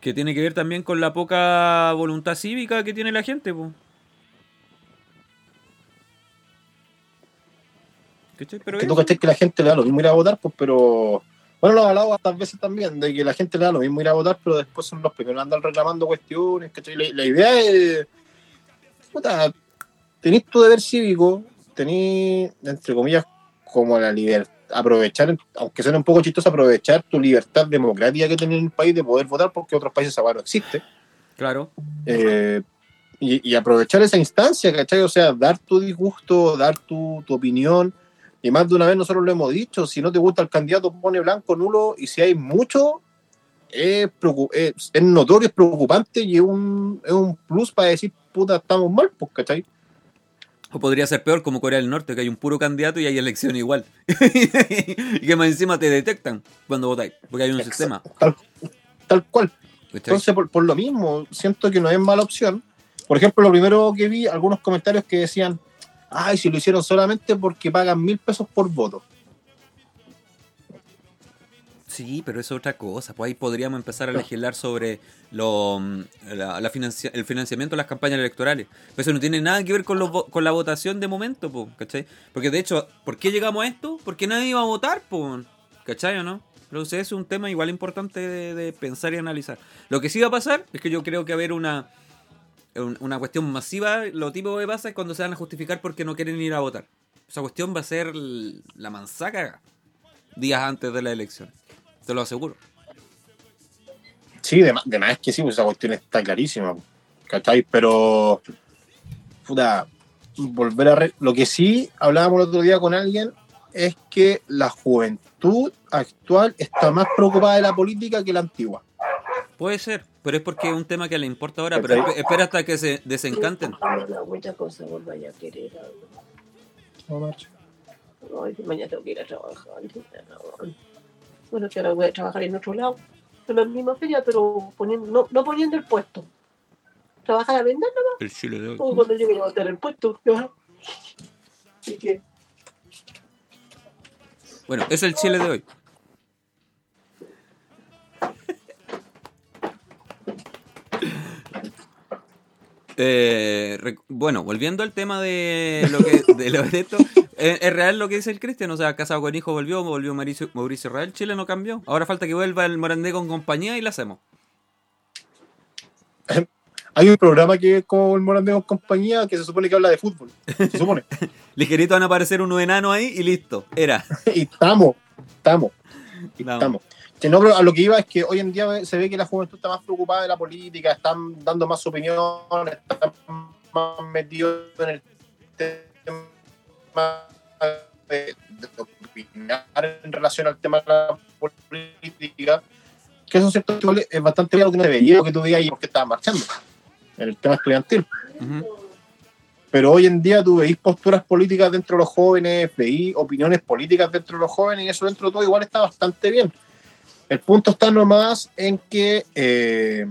Que tiene que ver también con la poca voluntad cívica que tiene la gente, po. Pero que tú cachai que la gente le da lo mismo ir a votar, pues, pero. Bueno, lo he hablado tantas veces también, de que la gente le da lo mismo ir a votar, pero después son los primeros andan reclamando cuestiones, ¿cachai? La, la idea es. Puta, tenés tu deber cívico, tenés, entre comillas, como la libertad, aprovechar, aunque suene un poco chistoso, aprovechar tu libertad democrática que en el país de poder votar, porque otros países weá no existe. Claro. Eh, y, y aprovechar esa instancia, ¿cachai? O sea, dar tu disgusto, dar tu, tu opinión. Y más de una vez nosotros lo hemos dicho, si no te gusta el candidato, pone blanco, nulo, y si hay mucho, es, es, es notorio, es preocupante y es un, es un plus para decir, puta, estamos mal, pues, ¿cachai? O podría ser peor como Corea del Norte, que hay un puro candidato y hay elección igual. y que más encima te detectan cuando votáis, porque hay un sistema. Tal, tal cual. Entonces, por, por lo mismo, siento que no es mala opción. Por ejemplo, lo primero que vi, algunos comentarios que decían, ay, si lo hicieron solamente porque pagan mil pesos por voto. Sí, pero eso es otra cosa. Pues ahí podríamos empezar a legislar sobre lo, mm, la, la financia- el financiamiento de las campañas electorales. Pero eso no tiene nada que ver con, los vo- con la votación de momento, po, ¿cachai? Porque de hecho, ¿por qué llegamos a esto? Porque nadie iba a votar, po, ¿cachai o no? Entonces es un tema igual importante de, de pensar y analizar. Lo que sí va a pasar es que yo creo que va a haber una, un- una cuestión masiva. Lo típico que pasa es cuando se van a justificar porque no quieren ir a votar. Esa cuestión va a ser la manzaca días antes de la elección. Te lo aseguro. Sí, de, de más que sí, pues esa cuestión está clarísima, ¿cachai? Pero, puta, volver a... re- Lo que sí hablábamos el otro día con alguien es que la juventud actual está más preocupada de la política que la antigua. Puede ser, pero es porque es un tema que le importa ahora. Pero espe- espera hasta que se desencanten. No, muchas cosas vos vaya a querer. Ay, que mañana tengo que ir a trabajar. Bueno, que ahora voy a trabajar en otro lado, en la misma feria, pero poniendo, no, no poniendo el puesto. Trabajar a vender nomás, El Chile de hoy. o cuando llegue a tener el puesto. Así que, Bueno, es el Chile de hoy. Eh, bueno, volviendo al tema de lo que de lo de esto, eh, es real lo que dice el Cristian, o sea, casado con hijo volvió, volvió Mauricio, Mauricio Real, Chile no cambió. Ahora falta que vuelva el Morandé con compañía y la hacemos. Hay un programa que es como el Morandeo compañía que se supone que habla de fútbol. Se supone. Ligerito van a aparecer unos enanos ahí y listo, era. y estamos, estamos. estamos. Que no, pero a lo que iba es que hoy en día se ve que la juventud está más preocupada de la política, están dando más opinión, están más metidos en el tema de, de opinar en relación al tema de la política. Que eso es cierto que es bastante bien lo que no debería, lo que tú digas y porque estaban marchando en el tema estudiantil. Pero hoy en día tú veis posturas políticas dentro de los jóvenes, veis opiniones políticas dentro de los jóvenes y eso dentro de todo igual está bastante bien. El punto está nomás en que, eh,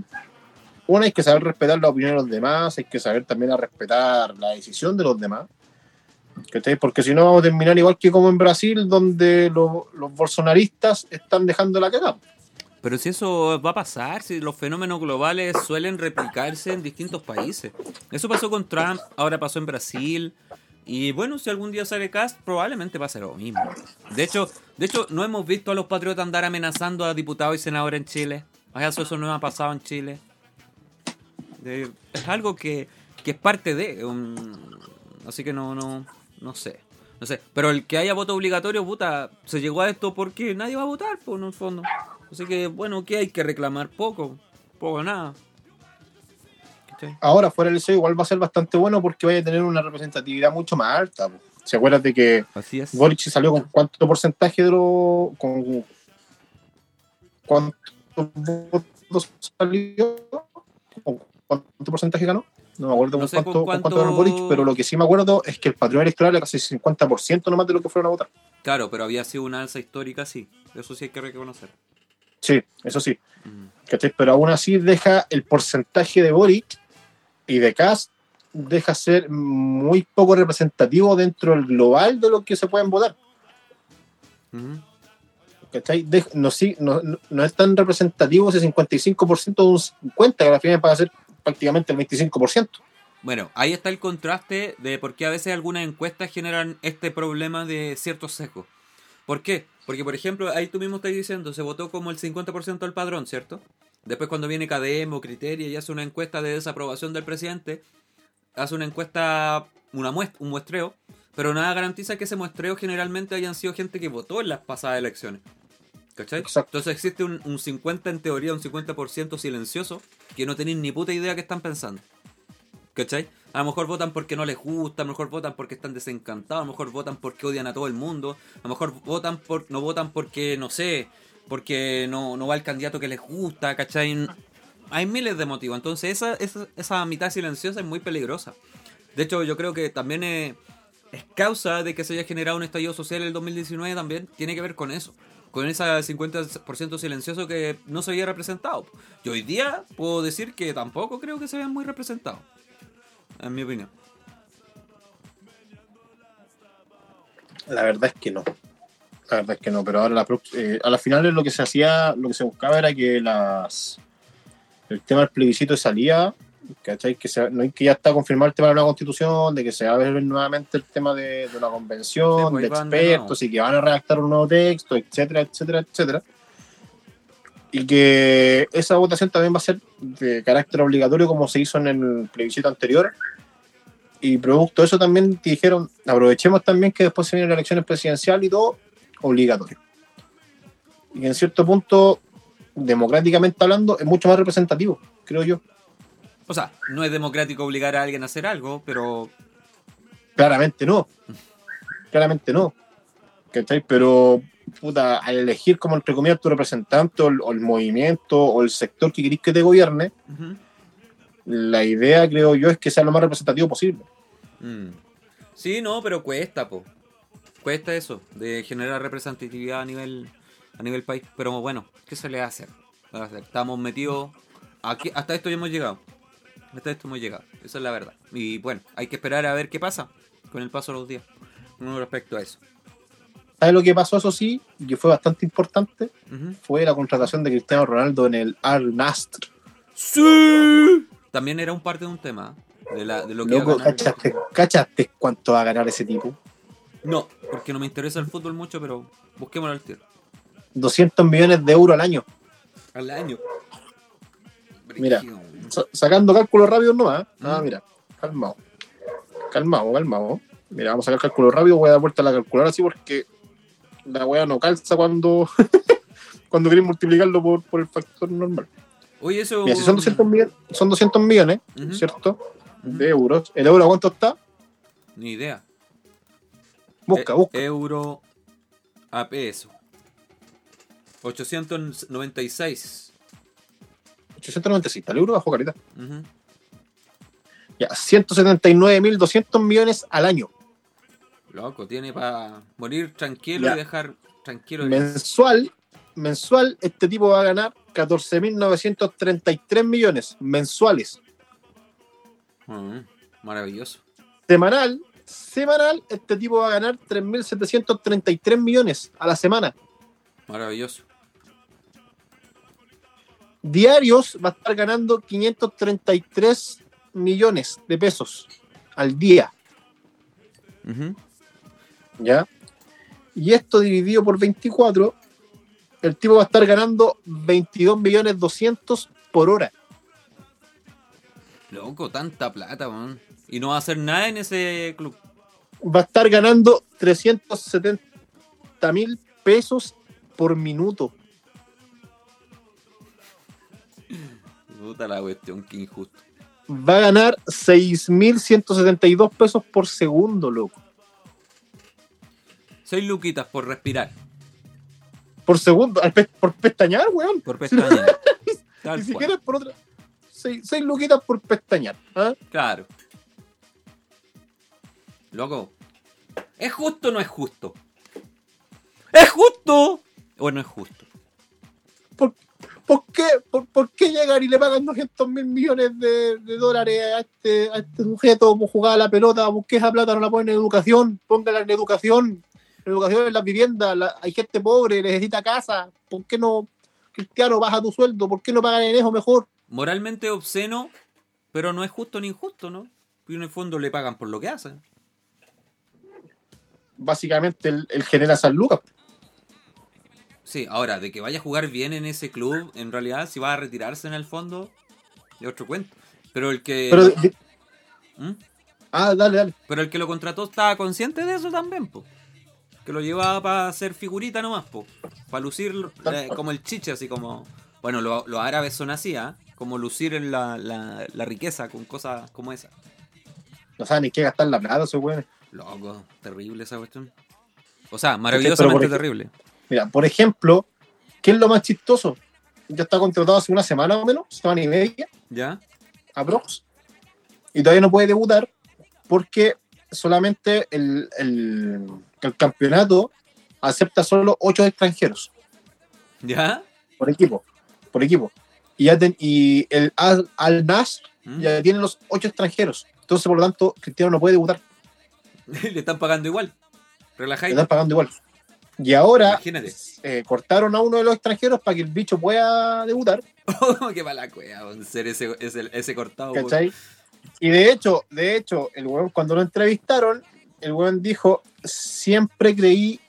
uno, hay que saber respetar la opinión de los demás, hay que saber también respetar la decisión de los demás. Porque si no vamos a terminar igual que como en Brasil, donde los, los bolsonaristas están dejando la cagada. Pero si eso va a pasar, si los fenómenos globales suelen replicarse en distintos países. Eso pasó con Trump, ahora pasó en Brasil. Y bueno, si algún día sale Cast, probablemente pase lo mismo. De hecho, de hecho, no hemos visto a los patriotas andar amenazando a diputados y senadores en Chile. ¿Acaso eso no ha pasado en Chile? Es algo que, que es parte de. así que no, no, no sé. No sé. Pero el que haya voto obligatorio, puta, se llegó a esto porque nadie va a votar, por en el fondo. Así que, bueno, ¿qué hay que reclamar? Poco. Poco nada. Ahora fuera del liceo igual va a ser bastante bueno porque vaya a tener una representatividad mucho más alta. po. ¿Se acuerdan de que Así es. Boric salió con cuánto porcentaje de lo. con cuántos votos salió? ¿Con ¿Cuánto porcentaje ganó? No me acuerdo No sé cuánto, con cuánto cuánto- ganó Boric, pero lo que sí me acuerdo es que el patrón electoral era casi 50% nomás de lo que fueron a votar. Claro, pero había sido una alza histórica, sí. Eso sí hay que reconocer. Sí, eso sí. Mm. Pero aún así deja el porcentaje de Boric y de Kass deja ser muy poco representativo dentro del global de lo que se pueden votar. Ujú. ¿cachai? De- no, sí, no, no- es tan representativo ese 55% de un 50%, que al final va a ser prácticamente el 25%. Bueno, ahí está el contraste de por qué a veces algunas encuestas generan este problema de ciertos sesgos. ¿Por qué? Porque, por ejemplo, ahí tú mismo estás diciendo, se votó como el 50% del padrón, ¿cierto? Después cuando viene KDM o Criteria y hace una encuesta de desaprobación del presidente, hace una encuesta, una muest- un muestreo, pero nada garantiza que ese muestreo generalmente hayan sido gente que votó en las pasadas elecciones. ¿Cachai? Exacto. Entonces existe un, un 50 en teoría, un 50% silencioso, que no tenéis ni puta idea que están pensando. ¿Cachai? A lo mejor votan porque no les gusta, a lo mejor votan porque están desencantados, a lo mejor votan porque odian a todo el mundo, a lo mejor votan por, no votan porque, no sé, porque no, no va el candidato que les gusta, ¿cachai? Hay miles de motivos, entonces esa, esa, esa mitad silenciosa es muy peligrosa. De hecho, yo creo que también es, causa de que se haya generado un estallido social en el 2019 también, tiene que ver con eso. Con ese 50% silencioso que no se había representado. Y hoy día puedo decir que tampoco creo que se vean muy representados. En mi opinión. La verdad es que no. La verdad es que no, pero ahora la, eh, a las finales lo que se hacía, lo que se buscaba era que las el tema del plebiscito salía, ¿cachai? Que, se, no, que ya está confirmado el tema de la constitución, de que se va a ver nuevamente el tema de, de una Sí, convención, pues, de van de expertos y que van a redactar un nuevo texto, etcétera, etcétera, etcétera. Y que esa votación también va a ser de carácter obligatorio como se hizo en el plebiscito anterior. Y producto de eso también dijeron, aprovechemos también que después se viene la elección presidencial y todo, obligatorio. Y en cierto punto, democráticamente hablando, es mucho más representativo, creo yo. O sea, no es democrático obligar a alguien a hacer algo, pero Claramente no. Claramente no. ¿Cachai? Pero, puta, al elegir como entre comillas tu representante o el, o el movimiento o el sector que querís que te gobierne, la idea, creo yo, es que sea lo más representativo posible. mm. Sí, no, pero cuesta, po. Cuesta eso, de generar representatividad a nivel, a nivel país. Pero bueno, ¿qué se le hace? Estamos metidos. Aquí, hasta esto ya hemos llegado. Hasta esto hemos llegado. Esa es la verdad. Y bueno, hay que esperar a ver qué pasa con el paso de los días. Con respecto a eso. ¿Sabes lo que pasó, eso sí? Y que fue bastante importante. Fue la contratación de Cristiano Ronaldo en el Al Nasr. ¡Sí! También era un parte de un tema. De, la, de lo que iba a Loco, ganar. ¿cachaste, ¿cachaste cuánto va a ganar ese tipo? No, porque no me interesa el fútbol mucho, pero busquémoslo al tiro. 200 millones de euros al año. Al año. Mira. Sa- sacando cálculos rápidos nomás. Ah, Mm. mira, calmado. Calmado, calmado. Mira, vamos a sacar cálculos rápidos. Voy a dar vuelta a la calculadora así porque la weá no calza cuando, cuando querés multiplicarlo por, por el factor normal. Oye, eso. Mira, si son 200 millones, son 200 millones. ¿cierto? De euros. ¿El euro cuánto está? Ni idea. Busca, E- busca. Euro a peso. 896. 896. El euro bajó carita. Ujú. Ya, 179.200 millones al año. Loco, tiene para morir tranquilo Ya. y dejar tranquilo. Mensual, mensual, este tipo va a ganar 14.933 millones mensuales. Maravilloso. Semanal, semanal, este tipo va a ganar 3.733 millones a la semana. Maravilloso. Diarios va a estar ganando 533 millones de pesos al día. ¿Ya? Y esto dividido por 24, el tipo va a estar ganando 22 millones 200 por hora. Loco, tanta plata, man. Y no va a hacer nada en ese club. Va a estar ganando 370 mil pesos por minuto. Puta la cuestión, qué injusto. va a ganar 6.172 pesos por segundo, loco. Seis luquitas por respirar, Por segundo, pe- por pestañear, weón. por pestañear. Ni siquiera por otra. 6 luquitas por pestañear. ¿ah? Claro. Loco. ¿Es justo o no es justo? ¡Es justo! O no es justo. ¿Por, por qué, por, por qué llegan y le pagan 200 mil millones de, de dólares a este, a este sujeto como jugar a la pelota? ¿Por qué esa plata no la ponen en educación? Póngala en educación. En educación en las viviendas. la- hay gente pobre, necesita casa. ¿Por qué no, Cristiano, baja tu sueldo? ¿Por qué no pagan en eso mejor? Moralmente obsceno, pero no es justo ni injusto, ¿no? Y en el fondo le pagan por lo que hacen. Básicamente, él genera esas lucas. Sí, ahora, de que vaya a jugar bien en ese club, en realidad, si va a retirarse en el fondo, es otro cuento. Pero el que. Pero, de- ¿Mm? ah, dale, dale. Pero el que lo contrató estaba consciente de eso también, po. Que lo llevaba para hacer figurita nomás, po. Para lucir eh, como el chiche, así como. Bueno, lo- los árabes son así, ¿ah? Como lucir en la, la, la riqueza con cosas como esa. No saben ni qué gastar la plata, esos weones. Loco, terrible esa cuestión. O sea, maravillosamente por terrible. Mira, por ejemplo, ¿qué es lo más chistoso? Ya está contratado hace una semana o menos, semana y media, ¿Ya? aprox, y todavía no puede debutar porque solamente el, el- el campeonato acepta solo ocho extranjeros ¿Ya? por equipo, por equipo. Y, ya ten- y el Al, Al Nasr ¿Mm? ya tiene los ocho extranjeros. Entonces, por lo tanto, Cristiano no puede debutar. Le están pagando igual. Le Relajáis. están pagando igual. Y ahora eh, cortaron a uno de los extranjeros para que el bicho pueda debutar. Oh, qué mala cueva, ser ese, ese, ese cortado. Y de hecho, de hecho, el weón cuando lo entrevistaron, el weón dijo, siempre creí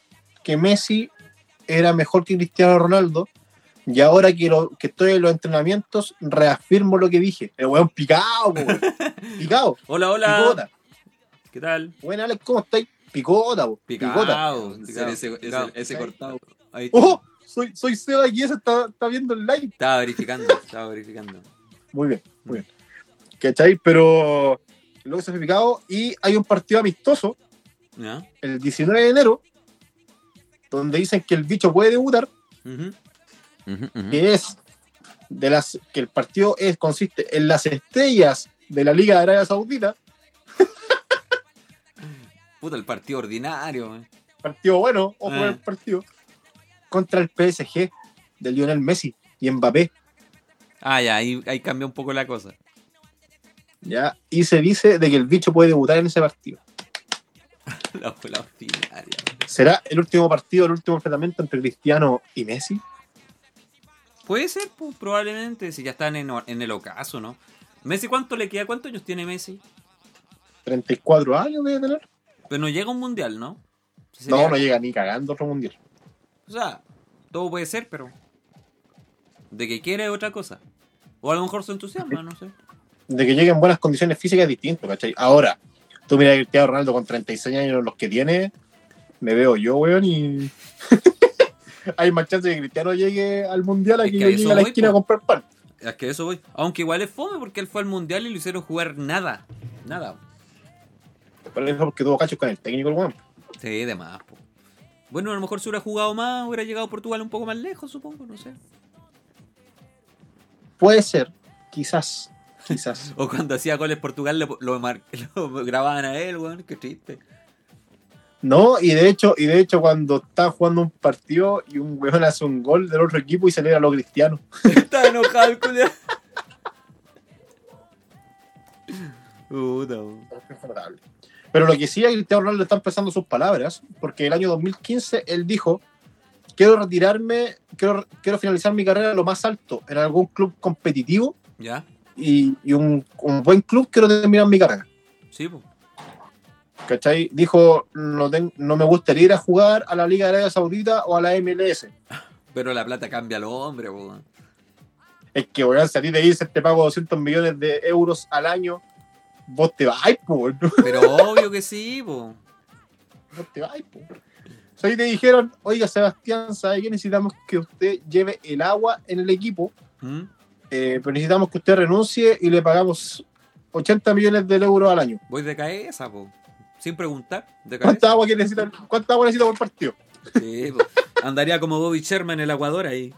que Messi era mejor que Cristiano Ronaldo, y ahora que, lo- que estoy en los entrenamientos, reafirmo lo que dije. El weón picado, weón. picado, Hola, hola. picota. ¿Qué tal? Bueno, Alex, ¿cómo estáis? Picota, po, picota. Picado. Picado, Ese, ese, picado. ese cortado. Ahí ¡Oh! Soy, soy Seba y ese está, está viendo el live. Estaba verificando, estaba verificando. Muy bien, muy bien. ¿Cachai? Pero luego se fue picado y hay un partido amistoso ¿Ya? el 19 de enero, donde dicen que el bicho puede debutar, que es de las que el partido es, consiste en las estrellas de la Liga de Arabia Saudita, Puta, el partido ordinario. partido bueno, ojo Ah. partido, contra el PSG de Lionel Messi y Mbappé, Ah, ya, ahí, ahí cambia un poco la cosa. ¿ya? Y se dice de que el bicho puede debutar en ese partido. La, la ordinaria. ¿Será el último partido, el último enfrentamiento entre Cristiano y Messi? Puede ser, pues, probablemente, si ya están en, en el ocaso, ¿no? Messi, ¿cuánto le queda? ¿Cuántos años tiene Messi? 34 años debe tener. Pero no llega un mundial, ¿no? No, Sería- no llega ni cagando otro mundial. O sea, todo puede ser, pero. De que quiere otra cosa. O a lo mejor su entusiasmo, no sé. de que llegue en buenas condiciones físicas es distinto, ¿cachai? Ahora, tú mira a Cristiano Ronaldo con 36 años los que tiene, me veo yo, weón, y hay más chance de que Cristiano llegue al mundial a Es que que yo a llegue a la voy, esquina po. a comprar pan. Es que eso voy. Aunque igual es fome porque él fue al mundial y lo hicieron jugar nada. Nada. Porque tuvo cachos con el técnico, el weón. Sí, de más, po. Bueno, a lo mejor si hubiera jugado más, hubiera llegado a Portugal un poco más lejos, supongo, no sé. Puede ser, quizás, quizás. O cuando hacía goles Portugal lo, lo, mar- lo grababan a él, weón, qué triste. no, y de hecho, y de hecho cuando está jugando un partido y un weón hace un gol del otro equipo y celebra a los cristianos. Está enojado el culiao. Puta. Pero lo que sí a Cristiano Ronaldo le están pesando sus palabras, porque el año 2015 él dijo, quiero retirarme, quiero, quiero finalizar mi carrera lo más alto en algún club competitivo ¿Ya? y, y un, un buen club quiero terminar mi carrera. Sí, pues. ¿Cachai? Dijo, no, ten- no me gustaría ir a jugar a la Liga de Arabia Saudita o a la MLS. Pero la plata cambia al hombre, po, weón. Es que, weón, si a ti te dicen te pago 200 millones de euros al año, vos te vas, po, ¿no? Pero obvio que sí, po. no te vas, po. O sea, ahí te dijeron, oiga, Sebastián, ¿sabe qué? Necesitamos que usted lleve el agua en el equipo, ¿Mm? eh, pero necesitamos que usted renuncie y le pagamos 80 millones de euros al año. Voy de cabeza, po. Sin preguntar, de ¿Cuánta agua, que necesita, ¿Cuánta agua necesita por partido? Sí, po. Andaría como Bobby Sherman en el aguador ahí,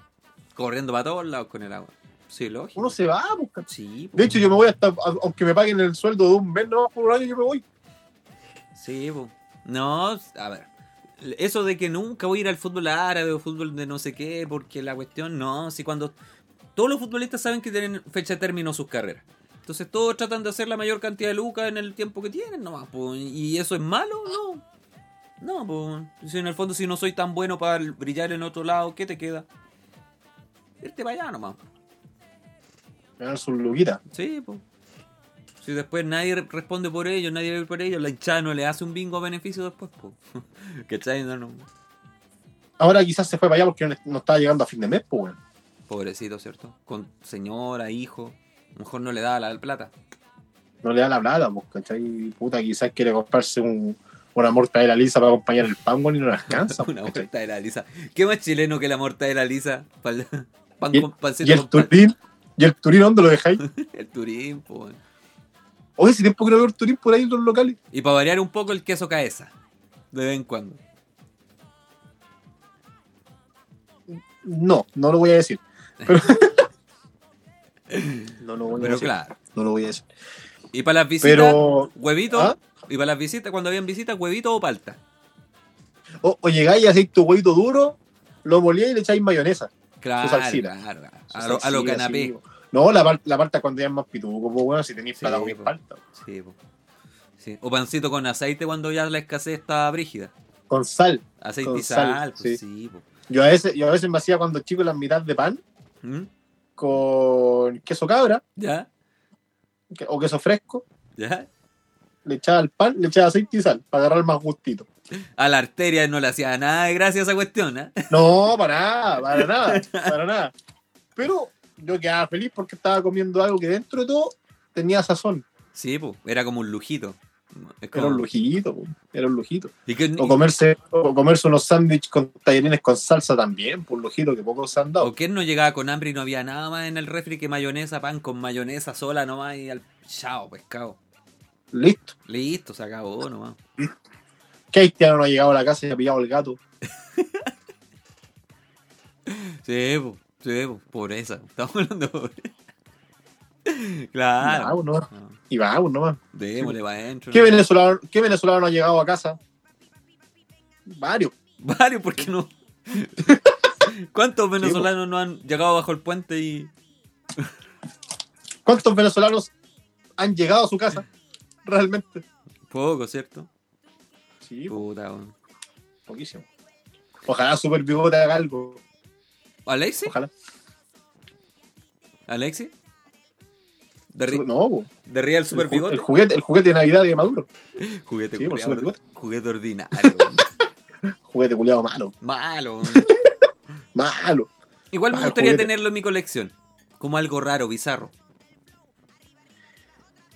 corriendo para todos lados con el agua. Sí, lógico. Uno se va, pues, ¿cachai? Sí. De hecho, yo me voy hasta, aunque me paguen el sueldo de un mes, no por un año, yo me voy. Sí, po. No, a ver. Eso de que nunca voy a ir al fútbol árabe o fútbol de no sé qué, porque la cuestión no, si cuando todos los futbolistas saben que tienen fecha de término sus carreras. Entonces todos tratan de hacer la mayor cantidad de lucas en el tiempo que tienen nomás, po. ¿Y eso es malo? No. No, pues. Si en el fondo si no soy tan bueno para brillar en otro lado, ¿qué te queda? Irte para allá nomás. Ganar sus luquitas. Sí, pues. Si después nadie re- responde por ellos, nadie ve por ellos, la hinchada no le hace un bingo a beneficio después, pues. ¿Cachai? No, no. Ahora quizás se fue para allá porque no, no estaba llegando a fin de mes, pues, weón. Pobrecito, ¿cierto? Con señora, hijo. A lo mejor no le daba la plata. No le da la plata, pues, ¿cachai? Puta, quizás quiere comprarse un, una mortadela lisa para acompañar el pan, y no le alcanza. Una ¿cachai? mortadela lisa. ¿Qué más chileno que la mortadela lisa? Pal- Pan Y, con y el con pan. Y el turín, ¿dónde lo dejáis? El turín, pues. Oye, ese tiempo que no veo el turín por ahí en los locales. Y para variar un poco el queso caesa. De vez en cuando. No, no lo voy a decir. Pero... no lo voy a Pero decir. claro. No lo voy a decir. Y para las visitas, Pero. huevito. ¿Ah? Y para las visitas, cuando habían visitas, huevito o palta. O, o llegáis y hacéis tu huevito duro, lo molíais y le echáis mayonesa. Claro, salsita. claro. Su A lo, a lo canapé. así. No, la, la parte cuando ya es más pituco, pues bueno, si tenéis Sí, plata comís po. palta. Sí, po. Sí. O pancito con aceite cuando ya la escasez está brígida. Con sal. Aceite Con y sal, sal, pues sí. sí, po. Yo a veces, yo a veces me hacía cuando chico las mitad de pan ¿Mm? con queso cabra ¿Ya? o queso fresco, ¿Ya? le echaba el pan, le echaba aceite y sal para agarrar más gustito. A la arteria no le hacía nada de gracia esa cuestión, ¿eh? No, para nada, para nada, para nada. Pero yo quedaba feliz porque estaba comiendo algo que dentro de todo tenía sazón. Sí, pues, era como un lujito. Es Era un lujito, po, era un lujito. ¿Y qué- O comerse, o comerse unos sándwiches con tallarines con salsa también, por un lujito que pocos se han dado. ¿O quién no llegaba con hambre y no había nada más en el refri que mayonesa, pan con mayonesa sola nomás y al chao, pescado? Listo. Listo, se acabó nomás. ¿Qué haitiano no ha llegado a la casa y ha pillado el gato? Sí, po, sí, po, pobreza. Estamos hablando de pobreza. Y Claro. vamos, ¿no? No, Y vamos nomás. démosle para adentro. ¿Qué ¿no? venezolano, ¿Qué venezolano no ha llegado a casa? Varios. Varios, ¿por qué no? ¿Cuántos venezolanos no han llegado bajo el puente y. ¿Cuántos venezolanos han llegado a su casa? Realmente. Poco, ¿cierto? Sí, Puta, poquísimo. Ojalá Super haga algo. ¿Alexi? Ojalá. ¿Alexi? De, No, po. de Real Super el, Bigote. el juguete, el juguete de Navidad de Maduro. Juguete Sí, por Bigote. Juguete ordinario. Juguete culiado malo. Malo. Malo. Igual me gustaría tenerlo en mi colección. Como algo raro, bizarro.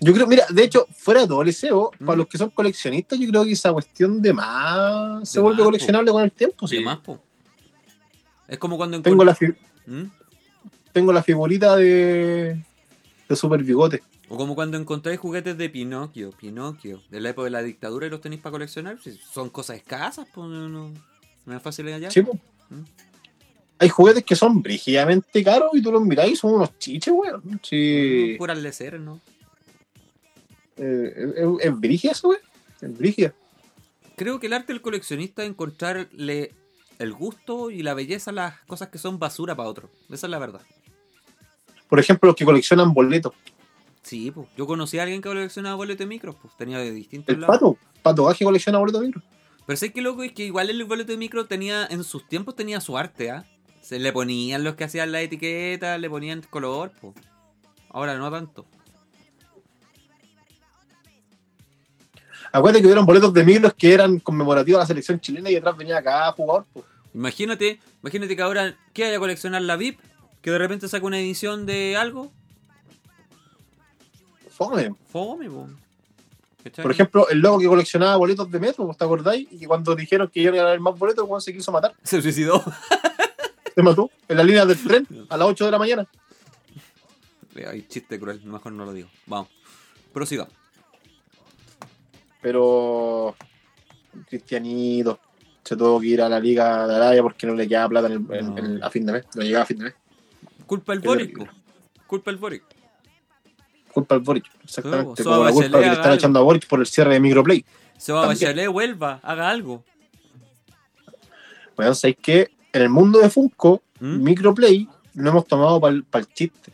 Yo creo, mira, de hecho, fuera de todo liceo, Mm. para los que son coleccionistas, yo creo que esa cuestión de más se De vuelve más, coleccionable con el tiempo. Sí. Sí. más, po. Es como cuando Tengo la, ¿Mm? tengo la figurita de, de Super Bigote. O como cuando encontráis juguetes de Pinocchio, Pinocchio, de la época de la dictadura y los tenéis para coleccionar. Son cosas escasas, pues no, no, no es fácil de hallar. Sí, po. Mm. Hay juguetes que son brígidamente caros y tú los miráis y son unos chiches, weón. Sí. Mm, Puras leceras, ¿no? Eh, es, es brígida eso, weón. Es brígida. Creo que el arte del coleccionista es encontrarle el gusto y la belleza a las cosas que son basura para otros. Esa es la verdad. Por ejemplo, los que coleccionan boletos. Sí, pues. Yo conocí a alguien que coleccionaba boletos de micros, pues. Tenía de distintos El lados. pato. Pato Gaje colecciona boletos de micro. Pero sé que loco es que igual el boleto de micro tenía, en sus tiempos tenía su arte, ¿ah? Se le ponían los que hacían la etiqueta, le ponían color, pues. Ahora no tanto. Acuérdate que hubieron boletos de micros que eran conmemorativos a la selección chilena y detrás venía cada jugador. pues. Imagínate, imagínate que ahora, ¿qué hay a coleccionar la VIP? Que de repente saca una edición de algo. Fome. Fome, po. Por ejemplo, el loco que coleccionaba boletos de metro, ¿te acordáis? Y que cuando dijeron que iban a ganar más boletos, Juan se quiso matar. Se suicidó. Se mató en la línea del tren a las 8 de la mañana. Ay, chiste cruel, mejor no lo digo. Vamos. Prosigamos. Pero Cristianito se tuvo que ir a la Liga de Arabia porque no le quedaba plata en el- en- No. en- a fin de mes. No llegaba a fin de mes. Culpa Qué Boric. Culpa del Boric. Culpa al Boric. Oh, Exactamente. Soba como la culpa que le están algo. echando a Boric por el cierre de Microplay. Se va a. Bachelet, vuelva, haga algo. Bueno, ¿sabéis que En el mundo de Funko, ¿Mm? Microplay lo hemos tomado para el chiste.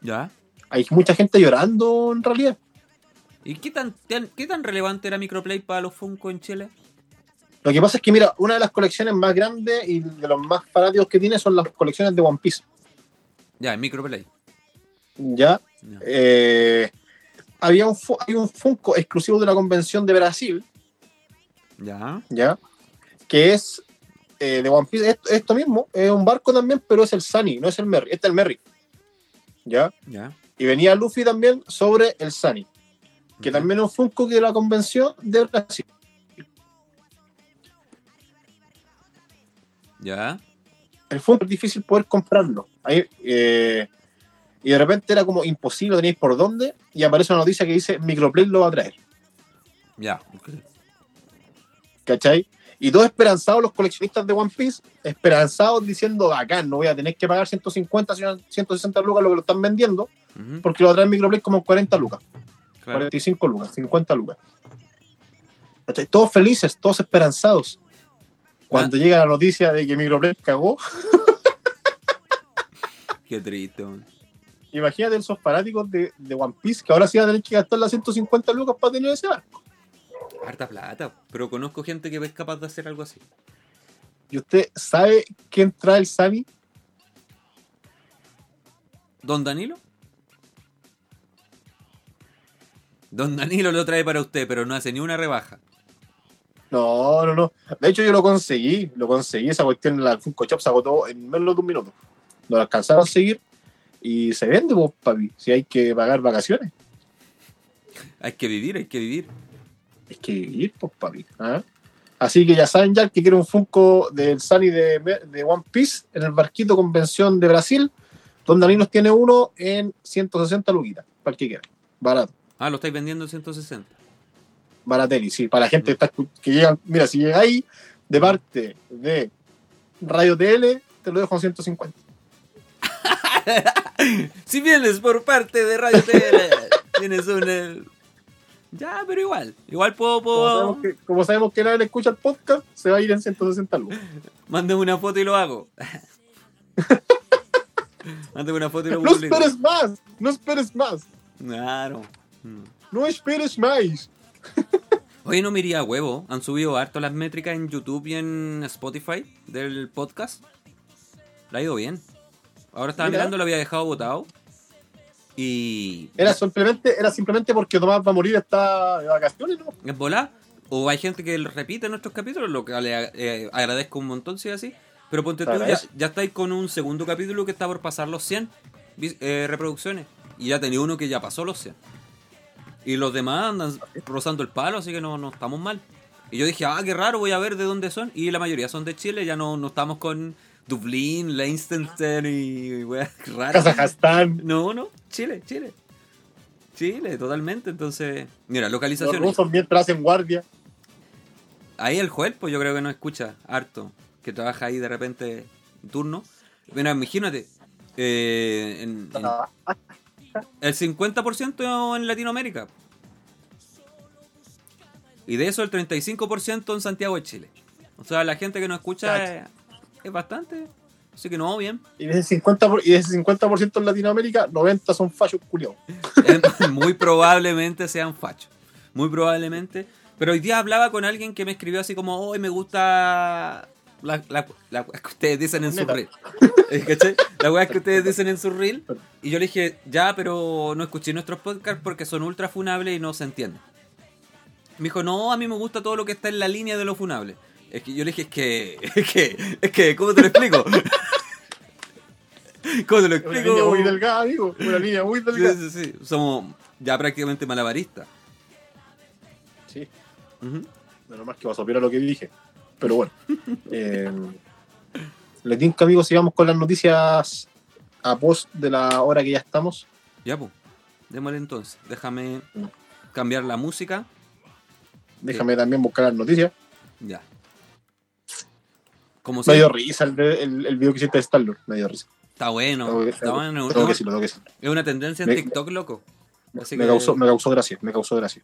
¿Ya? Hay mucha gente llorando en realidad. ¿Y qué tan, tan- qué tan relevante era Microplay para los Funko en Chile? Lo que pasa es que, mira, una de las colecciones más grandes y de los más fanáticos que tiene son las colecciones de One Piece. Ya, en Microplay. Ya, eh, había un, hay un Funko exclusivo de la convención de Brasil, Ya. ya, que es eh, de One Piece, esto, esto mismo, es un barco también, pero es el Sunny, no es el Merry, este es el Merry, ya, Ya. y venía Luffy también sobre el Sunny, que también es un Funko que la convención de Brasil. Ya. el Funko es difícil poder comprarlo. Ahí, eh, y de repente era como imposible, no teníais por dónde, y aparece una noticia que dice Microplay lo va a traer. Ya. ok. ¿Cachai? Y todos esperanzados, los coleccionistas de One Piece, esperanzados diciendo, acá no voy a tener que pagar 150, sino 160 lucas lo que lo están vendiendo, Ujú, porque lo va a traer Microplay como 40 lucas, claro. 45 lucas, 50 lucas. Todos felices, todos esperanzados. Cuando llega la noticia de que Microplay cagó, Qué triste, man. imagínate esos fanáticos de, de One Piece que ahora sí van a tener que gastar las 150 lucas para tener ese barco. Harta plata. Pero conozco gente que es capaz de hacer algo así. ¿Y usted sabe quién trae el Sami? ¿Don Danilo? Don Danilo lo trae para usted, pero no hace ni una rebaja. No, no, no. De hecho, yo lo conseguí. Lo conseguí. Esa cuestión en la Funko Shop se agotó en menos de un minuto. Lo alcanzaron a seguir y se vende, pues, papi. Si hay que pagar vacaciones, Hay que vivir, hay que vivir. hay que ir, pues, papi. ¿ah? Así que ya saben ya que quiere un Funko del Sunny de, de One Piece en el barquito convención de Brasil. Don Danilos tiene uno en 160 luquitas, para el que quiera. Barato. Ah, lo estáis vendiendo en 160. Baratelli, sí, para la gente que, llega, mira, si llegáis de parte de Radio TL, te lo dejo en 150. Si vienes por parte de Radio Tele, tienes un... eh, Ya, pero igual. Igual puedo... Como puedo... sabemos, que, como sabemos que nadie le escucha el podcast, se va a ir en 160 lucas. Mándame una foto y lo hago. Mándame una foto y lo No publico. esperes más, no esperes más, Claro. Mm. no esperes más. Oye, no me iría a huevo. Han subido harto las métricas en YouTube y en Spotify del podcast. Le ha ido bien. Ahora estaba Mira. mirando, lo había dejado votado. Y. Era simplemente, era simplemente porque Tomás va a morir, está de vacaciones, ¿no? ¿Es volá? O hay gente que repite nuestros capítulos, lo que le eh, agradezco un montón si es así. Pero ponte Te tú, ya, ya estáis con un segundo capítulo que está por pasar los 100 vis- eh, reproducciones. Y ya tenía uno que ya pasó los 100. Y los demás andan rozando el palo, así que no, no estamos mal. Y yo dije, ah, qué raro, voy a ver de dónde son. Y la mayoría son de Chile, ya no, no estamos con Dublín, Leinster y weas raras. Kazajstán, No, no, Chile, Chile. Chile, totalmente. Entonces, mira, los localizaciones. rusos mientras hacen guardia. Ahí el Joel, pues yo creo que no escucha harto, que trabaja ahí de repente en turno. Mira, imagínate, eh, en- en- El 50% en Latinoamérica. Y de eso el 35% en Santiago de Chile. O sea, la gente que nos escucha es, es bastante. Así que no, bien. Y de ese 50%, por- y de ese 50 en Latinoamérica, 90 son fachos culiados. Eh, muy probablemente sean fachos. Muy probablemente. Pero hoy día hablaba con alguien que me escribió así como, hoy me gusta la, la, la que ustedes dicen en su reel. Eh, ¿Cachai? La weá que ustedes dicen en su reel. Y yo le dije, ya, pero no escuché nuestros podcasts porque son ultra funables y no se entienden. Me dijo, no, a mí me gusta todo lo que está en la línea de lo funable. Es que yo le dije, es que, es que, es que, ¿cómo te lo explico? ¿Cómo te lo Es una explico? línea muy delgada, amigo. Una línea muy Sí, delgada. sí, sí. Somos ya prácticamente malabaristas. Sí. Ujú. Menos mal que vas a opinar lo que dije. Pero bueno. eh, le tinca, amigos, sigamos con las noticias a post de la hora que ya estamos. Ya, pues. démosle entonces. Déjame cambiar la música. Déjame también buscar las noticias. Ya. Como Me dio risa el, el, el video que hiciste de Star-Lord. Me dio risa. está bueno. Tengo que- Está bueno. tengo Es que una- decirlo, tengo que decirlo. Es una tendencia en Me- TikTok, loco. Así Me que- causó, me causó gracia, me causó gracia.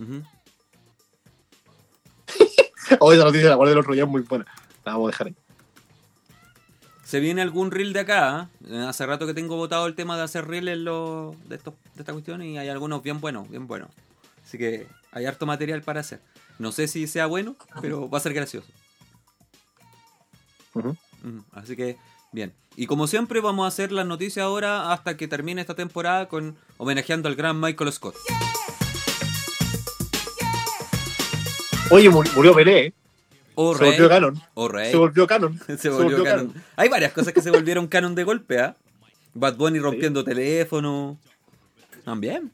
Ujú. Oh, esa noticia la guardé el otro día es muy buena. La vamos a dejar ahí. ¿Se viene algún reel de acá? ¿eh? Hace rato que tengo votado el tema de hacer reel en lo, de, esto, de esta cuestión y hay algunos bien buenos, bien buenos. Así que hay harto material para hacer. No sé si sea bueno, pero va a ser gracioso. Así que, bien. Y como siempre, vamos a hacer las noticias ahora hasta que termine esta temporada con homenajeando al gran Michael Scott. Oye, murió, Pelé, ¿eh? O se volvió canon. O rey. Se volvió canon. Se volvió canon. Hay varias cosas que se volvieron canon de golpe, ¿ah? Bad Bunny rompiendo teléfono. También.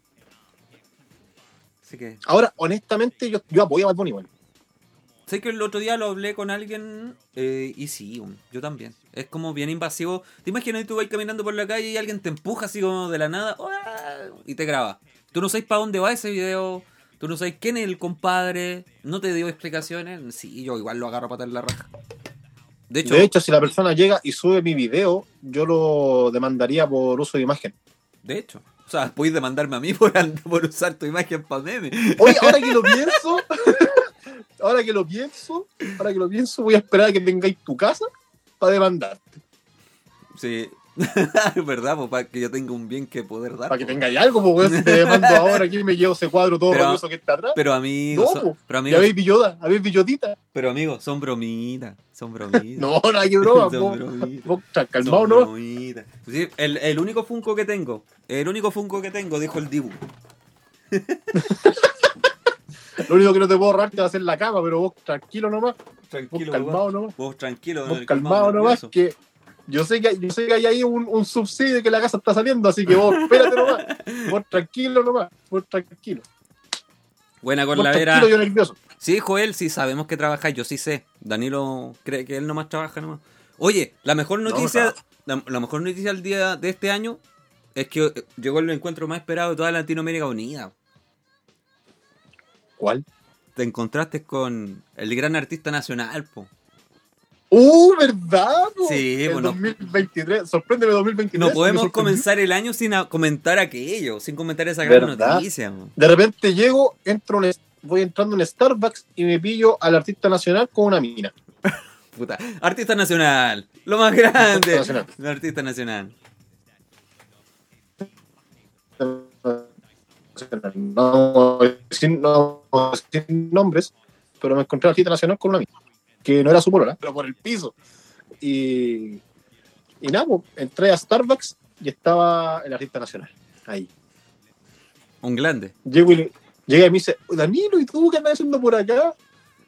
Así que. Ahora, honestamente, yo, yo apoyo a Bad Bunny, bueno. Sé que el otro día lo hablé con alguien eh, y sí, um, yo también. Es como bien invasivo. ¿Te imaginas que tú vas caminando por la calle y alguien te empuja así como de la nada y te graba? Tú no sabes para dónde va ese video. Tú no sabes quién es el compadre. No te dio explicaciones. Sí, yo igual lo agarro para la raja. De hecho, De hecho, si la persona llega y sube mi video, yo lo demandaría por uso de imagen. de hecho. O sea, podéis demandarme a mí por, por usar tu imagen para meme. Oye, ahora que lo pienso, ahora que lo pienso, ahora que lo pienso, voy a esperar a que tengáis tu casa para demandarte. Sí. ¿Verdad? Pues para que yo tenga un bien que poder dar. Para que pues. tengáis algo, pues weón, si te demando ahora aquí me llevo ese cuadro todo Pero- que está atrás. Pero amigos, No, po. pero Ya amigos, veis Villoda, a ver Villotita. pero amigos, son bromitas, son bromitas. No, nada que broma, Son vos, bromitas. vos, calmado, Son ¿no? bromitas. Sí, el, el único Funko que tengo, el único Funko que tengo, dijo el Dibu. Lo único que no te puedo ahorrar te va a hacer la cama, pero vos tranquilo nomás, vos Tranquilo, calmado nomás, Vos tranquilo, vos calmado nomás, que yo sé que, yo sé que hay ahí un, un subsidio que la casa está saliendo, así que vos espérate nomás, vos tranquilo nomás, vos tranquilo, Buena con vos la vera. yo nervioso. Sí, Joel, sí sabemos que trabaja, yo sí sé. Danilo cree que él nomás trabaja nomás. Oye, la mejor No, noticia, no. la, la mejor noticia del día de este año es que llegó el encuentro más esperado de toda Latinoamérica Unida. ¿Cuál? Te encontraste con el gran artista nacional, po. ¡Uh, verdad! Sí, el bueno. 2023, sorpréndeme 2023. No podemos comenzar el año sin a- comentar aquello, sin comentar esa gran ¿Verdad? noticia. De repente llego, entro en voy entrando en Starbucks y me pillo al artista nacional con una mina. Puta. Artista nacional, lo más grande. nacional. El artista nacional. No, sin, no, sin nombres, pero me encontré al artista nacional con una mina, que no era su polola, pero por el piso. Y, y nada, pues, entré a Starbucks y estaba el artista nacional, ahí. Un grande. Llego y le- llega y me dice, Danilo, ¿y tú qué andas haciendo por acá?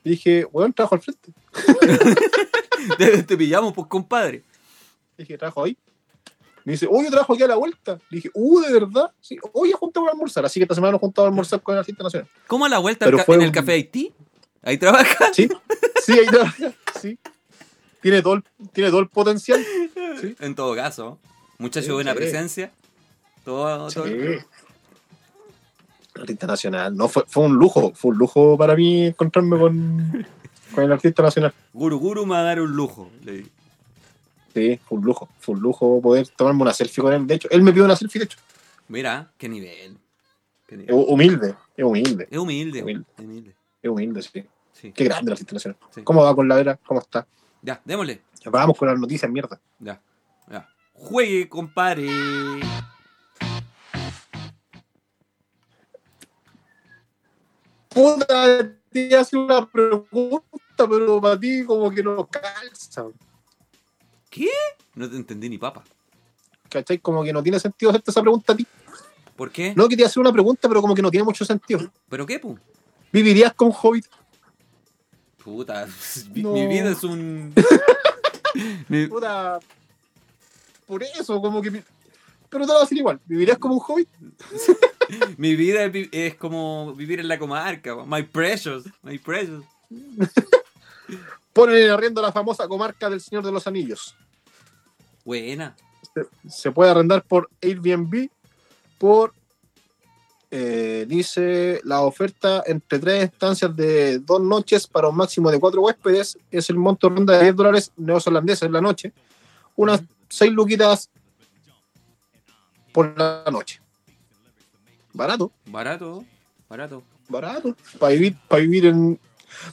Y dije, bueno, trabajo al frente. Te, te pillamos, pues, compadre. Dije, trabajo ahí. Me dice, oye, yo trabajo aquí a la vuelta. Le dije, uh, ¿de verdad? Sí, oye, juntamos a almorzar. Así que esta semana nos juntamos a almorzar con el artista nacional. ¿Cómo a la vuelta Pero en el un- café Haití? Ahí trabaja. Sí, sí, ahí. Sí. Tiene todo el, tiene todo el potencial. Sí. En todo caso, muchacho de buena presencia. Todo, todo-. El artista nacional. No, fue, fue un lujo. Fue un lujo para mí encontrarme con, con el artista nacional. Guru Guru me va a dar un lujo. Sí, fue un lujo. Fue un lujo poder tomarme una selfie con él. De hecho, él me pidió una selfie, de hecho. Mira, qué nivel. Qué Es nivel. humilde. Es humilde. Es humilde, Humilde. es humilde. Es humilde, sí. Sí. Qué grande el artista nacional. Sí. ¿Cómo va con la vera? ¿Cómo está? Ya, démosle. Ya vamos con las noticias, mierda. Ya, ya. Juegue, compadre. Puta, te hace una pregunta, pero para ti como que no calza. ¿Qué? No te entendí ni papa. ¿Cachai? Como que no tiene sentido hacerte esa pregunta a ti. ¿Por qué? No que te hace una pregunta, pero como que no tiene mucho sentido. ¿Pero qué, pu? ¿Vivirías con Hobbit? Puta, mi, No. mi vida es un... mi, Puta. Por eso, como que. Pero te lo va a decir igual. ¿Vivirías como un Hobbit? mi vida es, como vivir en la comarca. My precious, my precious. Ponen en arriendo la famosa comarca del Señor de los Anillos. Buena. Se, se puede arrendar por Airbnb por, eh, dice, la oferta entre tres estancias de dos noches para un máximo de cuatro huéspedes es el monto ronda de 10 dólares neozelandeses en la noche. Unas seis luquitas por la noche. Barato, Barato, barato. barato. Para vivir, para vivir en...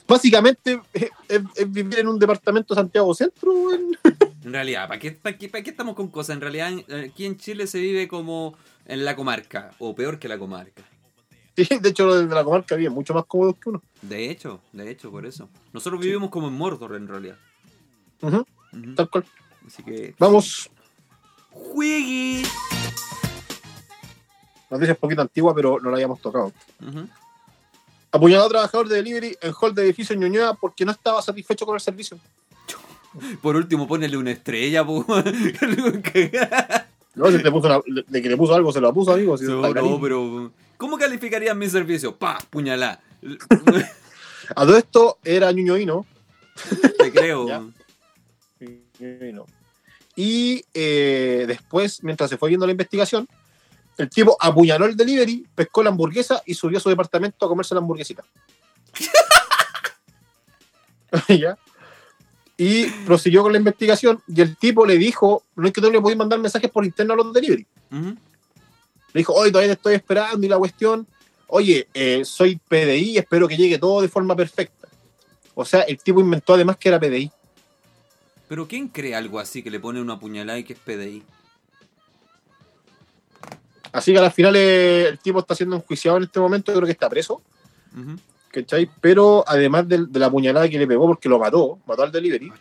Básicamente es, es- es vivir en un departamento de Santiago Centro. En realidad, ¿para qué, para qué, para qué estamos con cosas? En realidad, aquí en Chile se vive como en la comarca, o peor que la comarca. Sí, de hecho, los de la comarca viven mucho más cómodos que uno. De hecho, de hecho, por eso. Nosotros vivimos como en Mordor, en realidad. Ujú. tal cual. Así que. Vamos. ¡Juegui! Noticia un poquito antigua, pero no la habíamos tocado. Ujú. Apuñalado a trabajador de delivery en hall de edificio en Ñuñoa porque no estaba satisfecho con el servicio. Por último, ponele una estrella, po. No, si le puso de que le puso algo, se lo puso, amigo. si No, no, pero. ¿Cómo calificarían mi servicio? ¡Pa! ¡Puñalá! A todo esto era ñuñoíno. Te creo. Y eh, después, mientras se fue viendo la investigación, el tipo apuñaló el delivery, pescó la hamburguesa y subió a su departamento a comerse la hamburguesita. ¿Ya? Y prosiguió con la investigación y el tipo le dijo, no es que tú le podías mandar mensajes por interno a los delivery. Le dijo, oye, todavía te estoy esperando y la cuestión, oye, eh, soy PDI, espero que llegue todo de forma perfecta. O sea, el tipo inventó además que era PDI. Pero ¿quién cree algo así que le pone una puñalada y que es PDI? Así que al final eh, el tipo está siendo enjuiciado en este momento, creo que está preso, Ujú. ¿Cachai? Pero además del- de, la puñalada que le pegó porque lo mató, mató al delivery, Ah,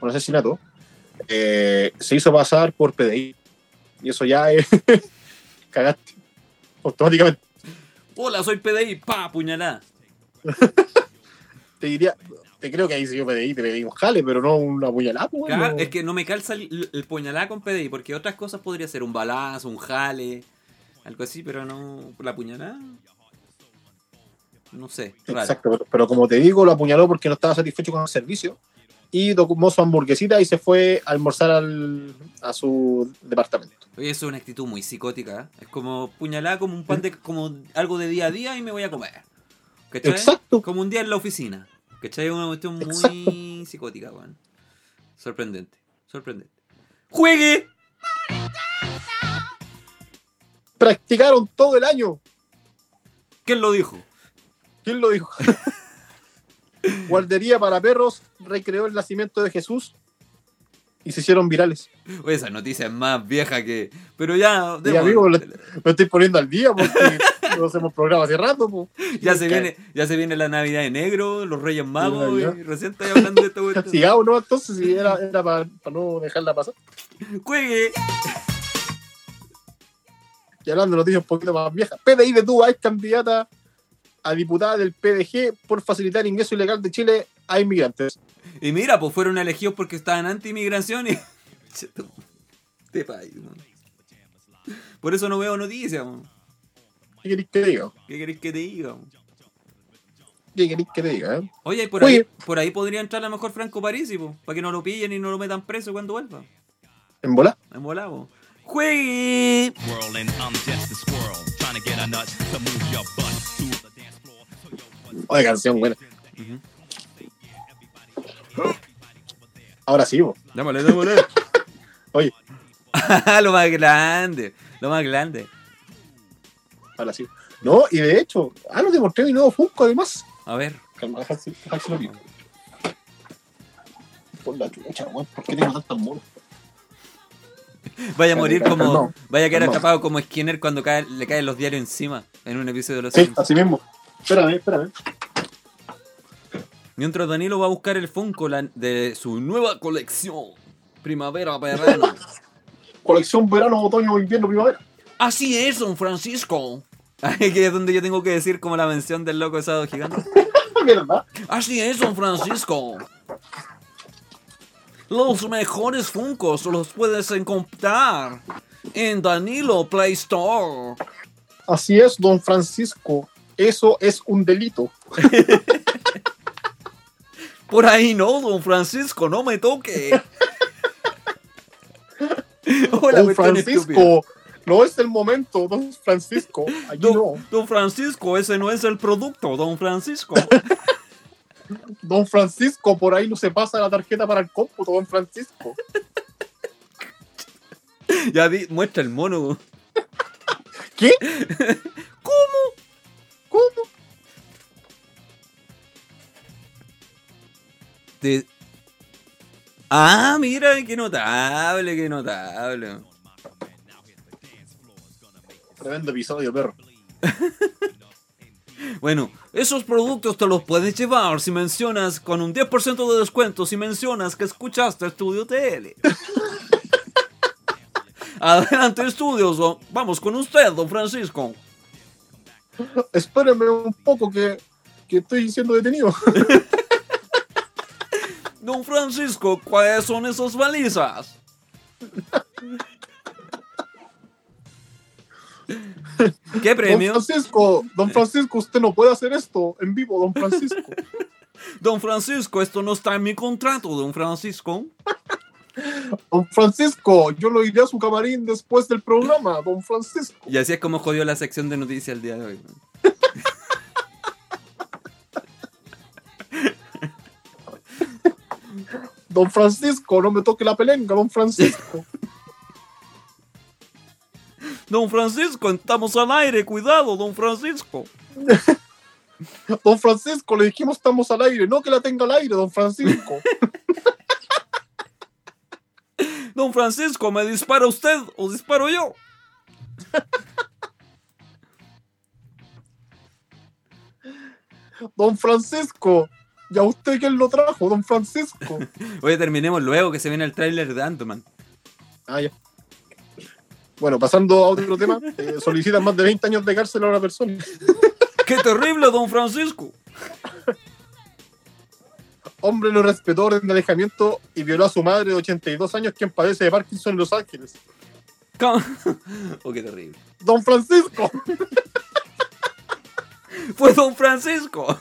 por asesinato, eh, se hizo pasar por PDI. Y eso ya es... cagaste. Automáticamente. Hola, soy PDI. ¡Pa! Puñalada. Te diría, te creo que ahí sí yo PDI, te pedí un jale, pero no una puñalada. pues, Caga- no. Es que no me calza el, el puñalada con PDI, porque otras cosas podría ser un balazo, un jale, algo así, pero no. La puñalada. No sé. raro. Exacto, pero, pero como te digo, lo apuñaló porque no estaba satisfecho con el servicio y tomó su hamburguesita y se fue a almorzar al, a su departamento. Oye, eso es una actitud muy psicótica. ¿eh? Es como puñalada como un pan de. como algo de día a día y me voy a comer. ¿Cachai? Exacto. Como un día en la oficina. ¿Cachai? Es una cuestión muy Exacto. psicótica, weón. Sorprendente. Sorprendente. ¡Juegue! Practicaron todo el año. ¿Quién lo dijo? ¿Quién lo dijo? Guardería para perros recreó el nacimiento de Jesús y se hicieron virales. Oye, esa noticia es más vieja que. Pero ya. Y demos- amigo, me estoy poniendo al día porque no hacemos programa hace rato. po. ya, se viene, ya se viene la Navidad de negro, los Reyes Magos, y recién estoy hablando de esta cuestión. Sigamos, ¿no? Entonces, si era, era para no dejarla pasar. ¡Juegue! Y hablando de noticias un poquito más viejas, PDI de Tuba es candidata a diputada del PDG por facilitar ingreso ilegal de Chile a inmigrantes. Y mira, pues fueron elegidos porque estaban anti-inmigración y. Este país, man. Por eso no veo noticias, man. ¿Qué queréis que diga? ¿Qué querés que te diga? man? ¿Qué queréis que te diga? eh? Oye, y por Oye. ahí, por ahí podría entrar a lo mejor Franco Parisi, po, para que no lo pillen y no lo metan preso cuando vuelva. ¿En bola? En volado. ¡Juegue! Oye, canción buena. Ahora sí, po. Dámale, dámale. Oye, lo más grande. Lo más grande. ahora sí. No, y de hecho, ah, no te mostré mi nuevo Funko además. A ver. Calma, deja así- deja que se lo pido. Por la chucha, weón, ¿por qué tengo tantas monos? Vaya a morir como. Vaya a quedar atrapado como Skinner cuando cae- le caen los diarios encima en un episodio de los Sí, Simpsons. así mismo. Espérame, espérame. Mientras Danilo va a buscar el Funko de su nueva colección. Primavera, verano. Colección verano, otoño, invierno, primavera. Así es, don Francisco. que es donde yo tengo que decir como la mención del loco asado gigante. ¿Verdad? Así es, don Francisco. Los mejores Funkos los puedes encontrar en Danilo Play Store. Así es, don Francisco. Eso es un delito. Por ahí no, don Francisco, no me toque. Hola, don. Francisco, No es el momento, don Francisco. Don, no. don Francisco, ese no es el producto, don Francisco. Don Francisco, por ahí no se pasa la tarjeta para el cómputo, don Francisco. ya di, muestra el mono. ¿Qué? Te- Ah, mira, qué notable, qué notable. Tremendo episodio, perro. Bueno, esos productos te los puedes llevar si mencionas con un 10% de descuento si mencionas que escuchaste Estudio TL. Adelante, estudios. Vamos con usted, don Francisco. Espérenme un poco que, que estoy siendo detenido. Don Francisco, ¿cuáles son esas balizas? ¿Qué Don premio? Francisco, don Francisco, usted no puede hacer esto en vivo, don Francisco. Don Francisco, esto no está en mi contrato, don Francisco. Don Francisco, yo lo iré a su camarín después del programa, don Francisco. Y así es como jodió la sección de noticias el día de hoy. Don Francisco, no me toque la pelenga, don Francisco. Don Francisco, estamos al aire, cuidado, don Francisco. Don Francisco, le dijimos estamos al aire, no que la tenga al aire, don Francisco. Don Francisco, ¿me dispara usted o disparo yo? Don Francisco, ¿ya usted quién lo trajo, don Francisco? Oye, terminemos luego que se viene el tráiler de Ant-Man. Ah, ya. Bueno, pasando a otro tema, eh, solicitan más de 20 años de cárcel a una persona. ¡Qué terrible, don Francisco! Hombre no respetó orden de alejamiento y violó a su madre de 82 años quien padece de Parkinson en Los Ángeles. Ca- Oh, qué terrible. Don Francisco, Fue don Francisco.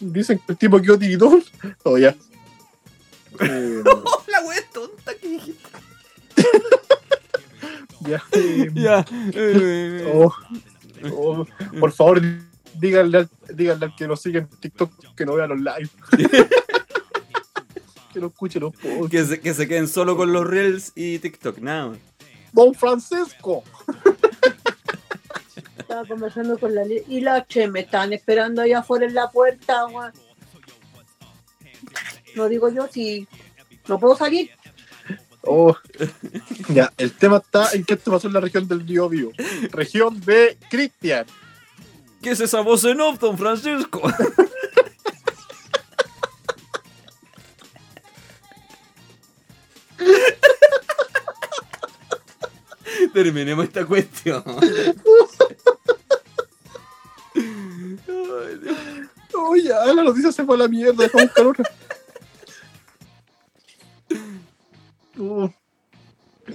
Dicen que el tipo quedó tiritón. Oh, ya. Eh, la wea tonta que dijiste. ya. eh, Ya. eh, oh, oh, por favor, díganle al, díganle al que nos sigue en TikTok que no vea los live. que no escuche los podcasts. que, se, que se queden solo con los reels y TikTok, nada. Don Francisco. Estaba conversando con la y la Che me están esperando allá afuera en la puerta, weón. No digo yo si no puedo salir. Oh. Ya, el tema está en que esto pasó en la región del Río Vivo. Región de Cristian. ¿Qué es esa voz en off, don Francisco? Terminemos esta cuestión. Ya, la noticia se fue a la mierda, dejamos buscar otra. Oh.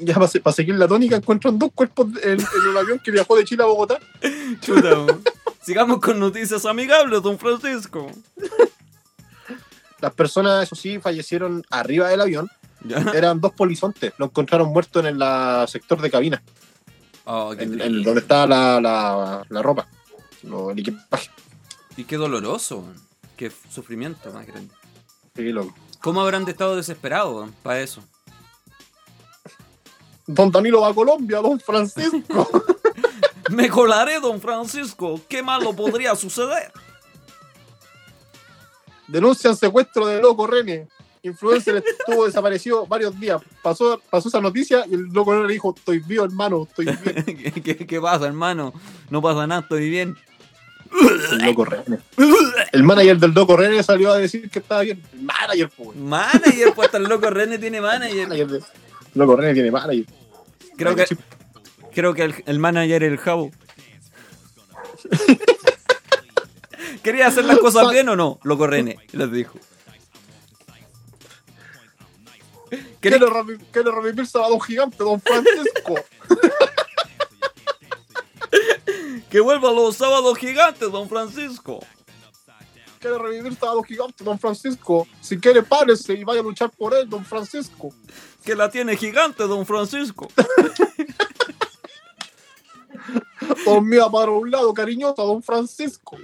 Ya para, para seguir la tónica, encuentran dos cuerpos en, en un avión que viajó de Chile a Bogotá. Chuta. Sigamos con noticias amigables, don Francisco. Las personas, eso sí, fallecieron arriba del avión. ¿Ya? Eran dos polizontes. Lo encontraron muerto en el la- sector de cabina, Oh, qué en, donde estaba la, la, la ropa, lo- el equipaje. Y qué doloroso. Qué sufrimiento más grande. Sí, loco. ¿Cómo habrán estado desesperados para eso? Don Danilo va a Colombia, don Francisco. Me colaré, don Francisco. ¿Qué malo podría suceder? Denuncian secuestro de loco René. Influencer estuvo desaparecido varios días. Pasó, pasó esa noticia y el loco René dijo, estoy vivo, hermano, estoy bien. ¿Qué, qué- qué pasa, hermano? No pasa nada, estoy bien. El loco René. El manager del loco René salió a decir que estaba bien. El manager, pues. Manager, pues hasta el loco René tiene manager. manager de- Loco René tiene manager. Creo que, creo que el, el manager es el jabo. ¿Quería hacer las cosas bien o no? Loco René, les dijo. ¿Qué le, revi- qué le revivir Sábado Gigante, don Francisco? Que vuelva los sábados gigantes, don Francisco. quiere revivir Sábado Gigante, don Francisco. Si quiere, párese y vaya a luchar por él, don Francisco. Que la tiene gigante, don Francisco. Don mía para un lado, cariñosa, don Francisco.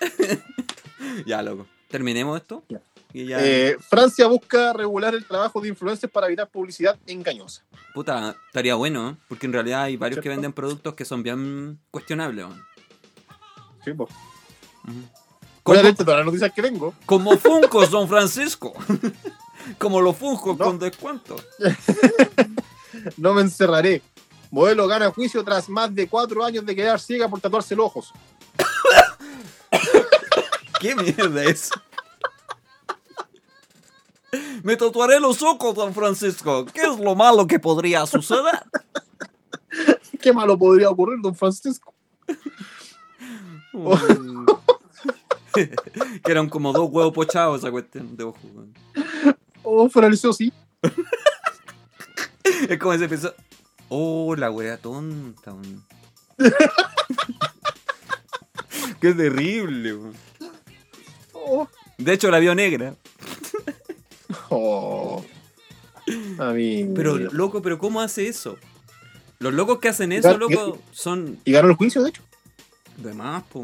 ya, loco. Terminemos esto. Ya. Ya. Eh, Francia busca regular el trabajo de influencers para evitar publicidad engañosa. Puta, estaría bueno, ¿eh? Porque en realidad hay varios que venden productos que son bien cuestionables, weón. Sí, pues. Como, leerte todas las noticias que tengo. como Funcos, don Francisco. como los Funcos No. con descuento. No me encerraré. Modelo gana juicio tras más de cuatro años de quedar ciega por tatuarse los ojos. ¿Qué mierda es? Me tatuaré los ojos, don Francisco. ¿Qué es lo malo que podría suceder? ¿Qué malo podría ocurrir, don Francisco? Mm. que eran como dos huevos pochados esa cuestión de ojo. Oh, liceo, sí. Es como ese episodio. Oh, la wea tonta. weón. Qué terrible. Oh. De hecho, la vio negra. Oh. A mí. Pero, loco, pero ¿cómo hace eso? Los locos que hacen eso, loco, son ¿Y ganó el juicio, de hecho? de más, po.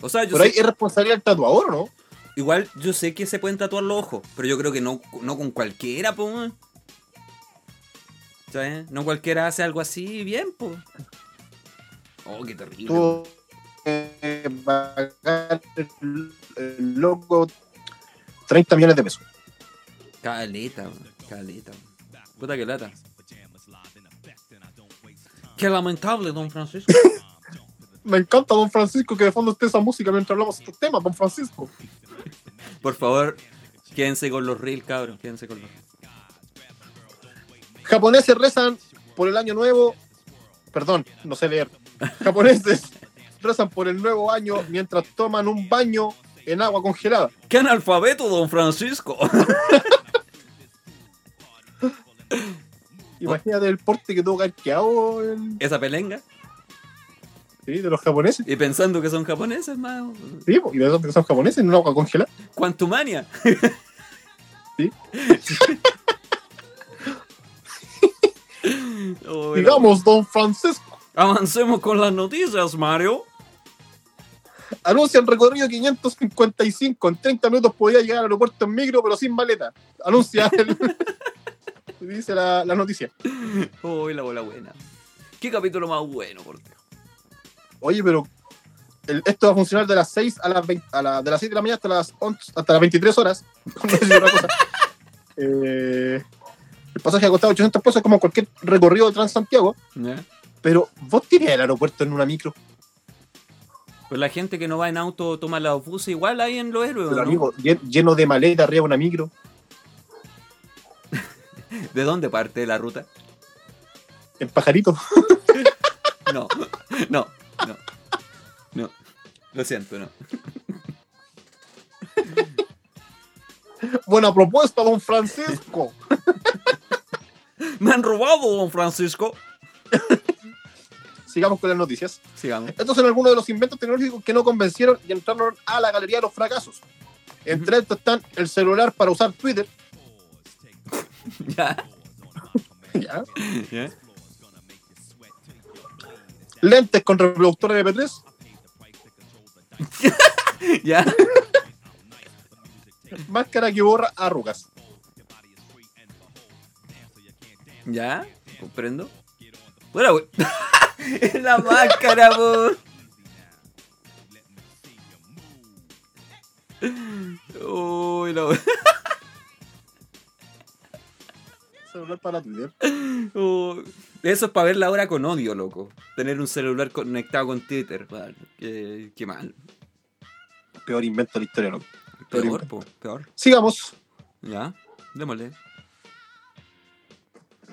O sea, yo Por ahí sé- es responsabilidad del tatuador, ¿o no? igual yo sé que se pueden tatuar los ojos, pero yo creo que no, no con cualquiera, po. ¿Sabes? No cualquiera hace algo así bien, po. Oh, qué terrible. Tuvo que pagar el, el loco 30 millones de pesos. Caleta, caleta. Puta que lata. Qué lamentable, don Francisco. Me encanta, don Francisco, que de fondo esté esa música mientras hablamos de estos temas, don Francisco. Por favor, quédense con los reels, cabros. Quédense con los Japoneses rezan por el año nuevo. Perdón, no sé leer. Japoneses rezan por el nuevo año mientras toman un baño en agua congelada. ¡Qué analfabeto, don Francisco! Imagínate el porte que tuvo quedado en- Esa pelenga. sí, de los japoneses. Y pensando que son japoneses, más. Sí, y esos que son japoneses en un agua congelada. Quantumania. Sí. Oh. Digamos, don Francisco. Avancemos con las noticias, Mario. Anuncian recorrido 555. En 30 minutos podía llegar al aeropuerto en micro, pero sin maleta. Anuncia el... Dice la, la noticia. Uy, la bola buena. Qué capítulo más bueno, por Dios. Oye, pero el- esto va a funcionar de las 6 a las 20, a la- de las 6 de la mañana hasta las 11, hasta las 23 horas. Eh, el pasaje ha costado 800 pesos como cualquier recorrido de Transantiago, ¿Ya? pero vos tirás el aeropuerto en una micro. Pues la gente que no va en auto toma la buses igual ahí en los héroes, Pero, ¿no? amigo, lleno de maleta arriba de una micro. ¿De dónde parte la ruta? En pajarito. No, no, no. No. Lo siento, no. Buena propuesta, don Francisco. Me han robado, don Francisco. Sigamos con las noticias. Sigamos. Estos son algunos de los inventos tecnológicos que no convencieron y entraron a la galería de los fracasos. Entre estos están el celular para usar Twitter. Ya. ¿ya? ya. Lentes con reproductor MP3. Ya. Máscara que borra arrugas. Ya. Comprendo. Bueno, güey. Es la máscara, po. Uy, no. Celular para Twitter. Uy. Eso es para ver la hora con odio, loco. Tener un celular conectado con Twitter. Qué, qué mal. Peor invento de la historia, loco. Peor, po. Peor. Sigamos. Ya. Démosle.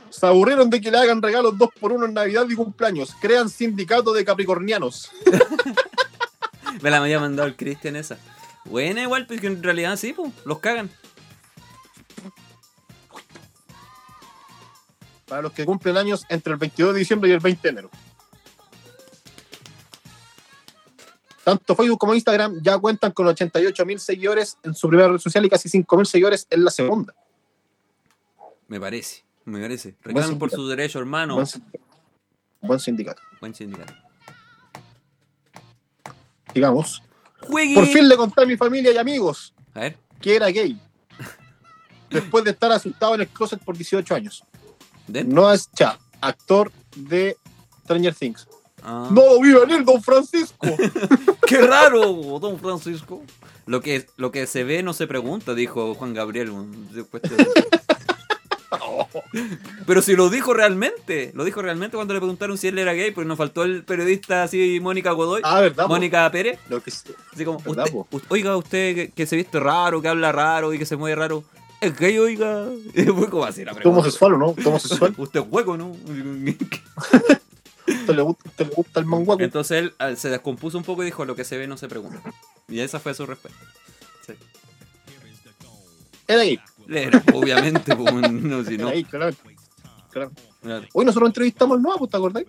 Se aburrieron de que le hagan regalos dos por uno en Navidad y cumpleaños. Crean sindicato de capricornianos. Me la había mandado el Cristian esa. Buena igual, pues que en realidad sí, pues, los cagan. Para los que cumplen años entre el 22 de diciembre y el 20 de enero. Tanto Facebook como Instagram ya cuentan con 88 mil seguidores en su primera red social y casi 5 mil seguidores en la segunda. Me parece, me parece. Reclamen por su derecho, hermano. Buen, sindicato. Buen sindicato. Buen sindicato. Digamos. Juegue. Por fin le conté a mi familia y amigos A ver. que era gay. Después de estar asustado en el closet por 18 años. No es Cha, actor de Stranger Things. Ah. No lo vi venir, don Francisco. ¡Qué raro, don Francisco! Lo que, lo que se ve no se pregunta, dijo Juan Gabriel. después de- Pero si lo dijo realmente, lo dijo realmente cuando le preguntaron si él era gay, porque nos faltó el periodista así, Mónica Godoy, ah, ¿verdad? po? Mónica Pérez. Lo que sí. Así como, oiga, usted que, que se viste raro, que habla raro y que se mueve raro, ¿es gay, oiga? Y fue como así la ¿Tú pregunta. homosexual o no? ¿Tú homosexual? Usted es hueco, ¿no? ¿Te le gusta, te le gusta el manguaco? Entonces él ah, se descompuso un poco y dijo, lo que se ve no se pregunta. Y esa fue su respuesta. Sí. Era. Era, obviamente, pues, no, si no. Era gay, claro. Hoy nosotros entrevistamos al nuevo, ¿te acordás?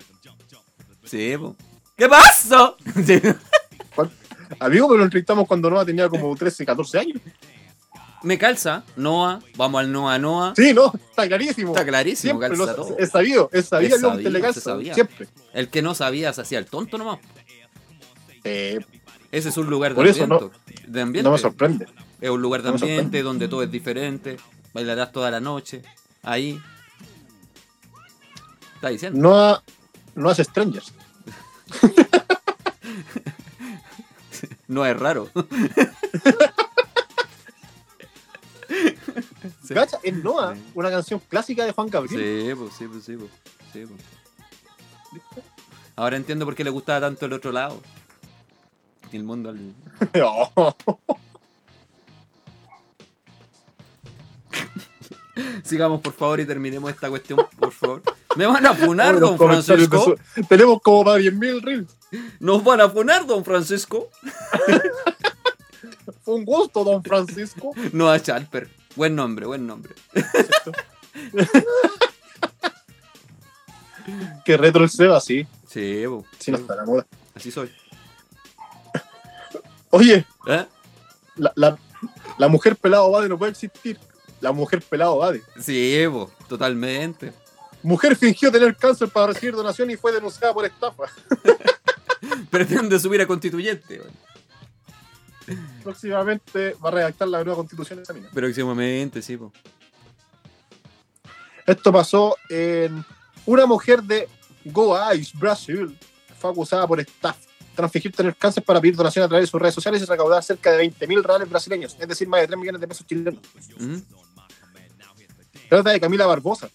Sí, pues. ¿Qué pasó? Sí. Amigo, pero lo entrevistamos cuando Noah tenía como 13, 14 años. Me calza, Noah, vamos al Noah Noah. Sí, no, está clarísimo. Está clarísimo, Siempre calza todo. es sabido, es sabido, Es le calza, sabía. Siempre. El que no sabía se hacía el tonto nomás. Eh, Ese es un lugar de Por eso ambiente. de ambiente. no me sorprende. Es un lugar de no ambiente donde todo es diferente. Bailarás toda la noche. Ahí. Está diciendo. Noah no hace strangers. No es raro. Sí. Es Noah, una canción clásica de Juan Gabriel. Sí, pues, sí, pues, sí, pues. Sí, pues. Ahora entiendo por qué le gustaba tanto el otro lado. El mundo al... Oh. Sigamos, por favor, y terminemos esta cuestión, por favor. Me van a funar, don Francisco. su- Tenemos como para 10.000 reels. Nos van a funar, don Francisco. Fue un gusto, don Francisco. No a Chalper. Buen nombre, buen nombre. que retro el Seba, sí. Sí, po. Sí, no está la moda. así soy. Oye, ¿Eh? la, la, la mujer pelado Bade no puede existir. La mujer pelado Bade. Sí, po, totalmente. Mujer fingió tener cáncer para recibir donación y fue denunciada por estafa. Pretende subir a constituyente. weón. Próximamente va a redactar la nueva constitución de esa mina. Próximamente, sí, po. Esto pasó en una mujer de Goiás, Brasil. Fue acusada por estafa. Tras fingir tener cáncer para pedir donación a través de sus redes sociales y recaudar cerca de 20 mil reales brasileños, es decir, más de 3 millones de pesos chilenos. ¿Mm? Trata de Camila Barbosa.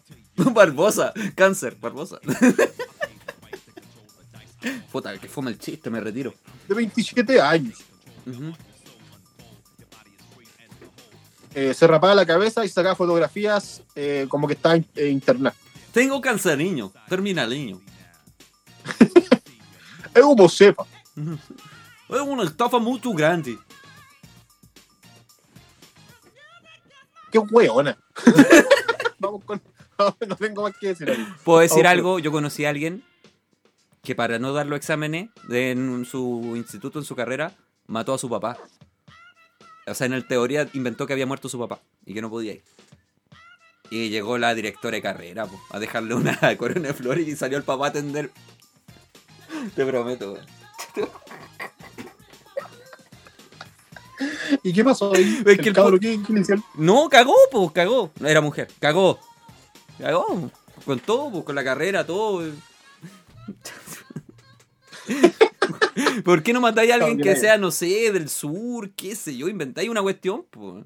Barbosa, cáncer, Barbosa. Puta, que fue el chiste, me retiro. de 27 años. Eh, se rapaba la cabeza y sacaba fotografías eh, como que estaba in- eh, internada. Tengo cáncer, niño. Terminal, niño. Es como sepa. Es una estafa muy grande. Qué hueona. Vamos con. No tengo más que decir ahí. ¿Puedo decir algo? Yo conocí a alguien que para no dar los exámenes en su instituto, en su carrera, mató a su papá. O sea, en el teoría inventó que había muerto su papá y que no podía ir. Y llegó la directora de carrera po, a dejarle una corona de flores y salió el papá a atender. Te prometo, weón. ¿Y qué pasó ahí? Es que el cabro, ¿qué- qué le hicieron? No, cagó, pues, cagó. No era mujer, cagó. Cagó. Con todo, pues, con la carrera, todo. ¿Por qué no matáis a alguien que sea, no sé, del sur, qué sé yo? Inventáis una cuestión, pues.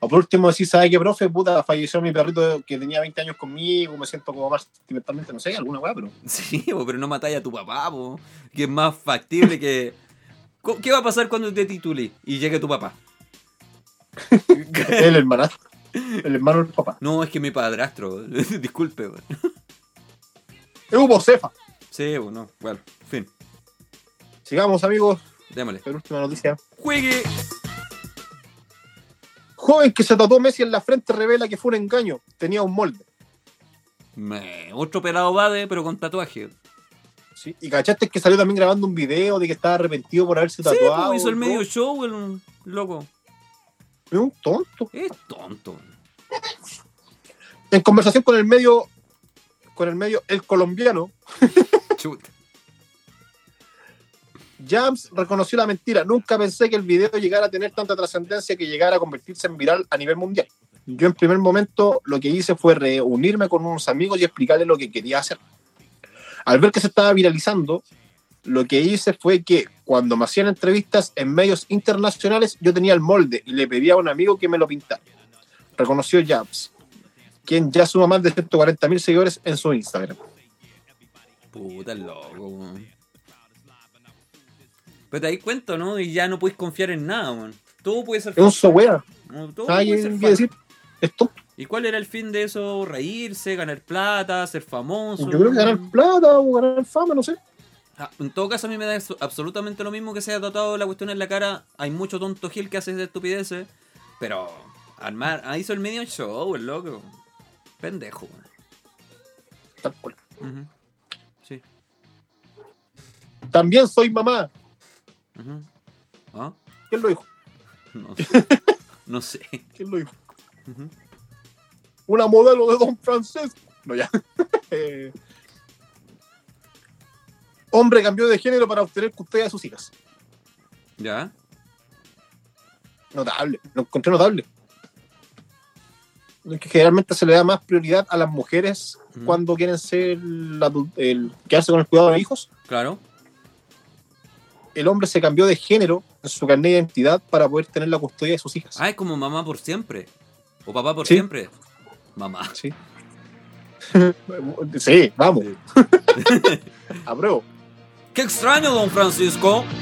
O por último, si sabe que profe, puta, falleció mi perrito que tenía 20 años conmigo, me siento como más sentimentalmente, no sé, alguna weá, pero. Sí, po, pero no matáis a tu papá, po, que es más factible que... ¿Qué va a pasar cuando te titule y llegue tu papá? el hermanastro. El hermano del papá. No, es que mi padrastro, disculpe. po. Es Cefa. Sí, po, no, bueno, en fin, Sigamos, amigos. démosle. Penúltima noticia. ¡Juegue! Joven que se tatuó Messi en la frente revela que fue un engaño. Tenía un molde. Me- otro pelado Bade, pero con tatuaje. Sí, Y cachaste que salió también grabando un video de que estaba arrepentido por haberse Sí, tatuado. pues, hizo el medio show, el loco. Es un tonto. Es tonto. En conversación con el medio, con el medio El Colombiano, Chuta. Jams reconoció la mentira. Nunca pensé que el video llegara a tener tanta trascendencia que llegara a convertirse en viral a nivel mundial. Yo en primer momento lo que hice fue reunirme con unos amigos y explicarles lo que quería hacer. Al ver que se estaba viralizando, lo que hice fue que cuando me hacían entrevistas en medios internacionales, yo tenía el molde y le pedía a un amigo que me lo pintara. Reconoció Jams, quien ya suma más de 140 mil seguidores en su Instagram. Puta loco, weón. Pero te das cuenta, ¿no? Y ya no puedes confiar en nada, weón. Todo puede ser Es un sowea. No, Todo puede ser decir. Esto. ¿Y cuál era el fin de eso? ¿Reírse, ganar plata, ser famoso? Yo creo que ganar plata o ganar fama, no sé. Ah, en todo caso, a mí me da absolutamente lo mismo que se haya tratado la cuestión en la cara. Hay mucho tonto Gil que hace esas estupideces. Pero armar, ah, hizo el medio show, el loco. Pendejo, weón. Tal cual. Sí. También soy mamá. ¿Ah? ¿Quién lo dijo? No, no sé. ¿Quién lo dijo? Una modelo de Don Francisco. No, ya. Eh, hombre cambió de género para obtener custodia de sus hijas. ¿Ya? Notable. Lo encontré notable. Que generalmente se le da más prioridad a las mujeres cuando quieren ser la el, quedarse con el cuidado de hijos. Claro. El hombre se cambió de género en su carnet de identidad para poder tener la custodia de sus hijas. Ah, es como mamá por siempre. O papá por Sí. siempre. Mamá. Sí. sí, vamos. Apruebo. ¡Qué extraño, don Francisco!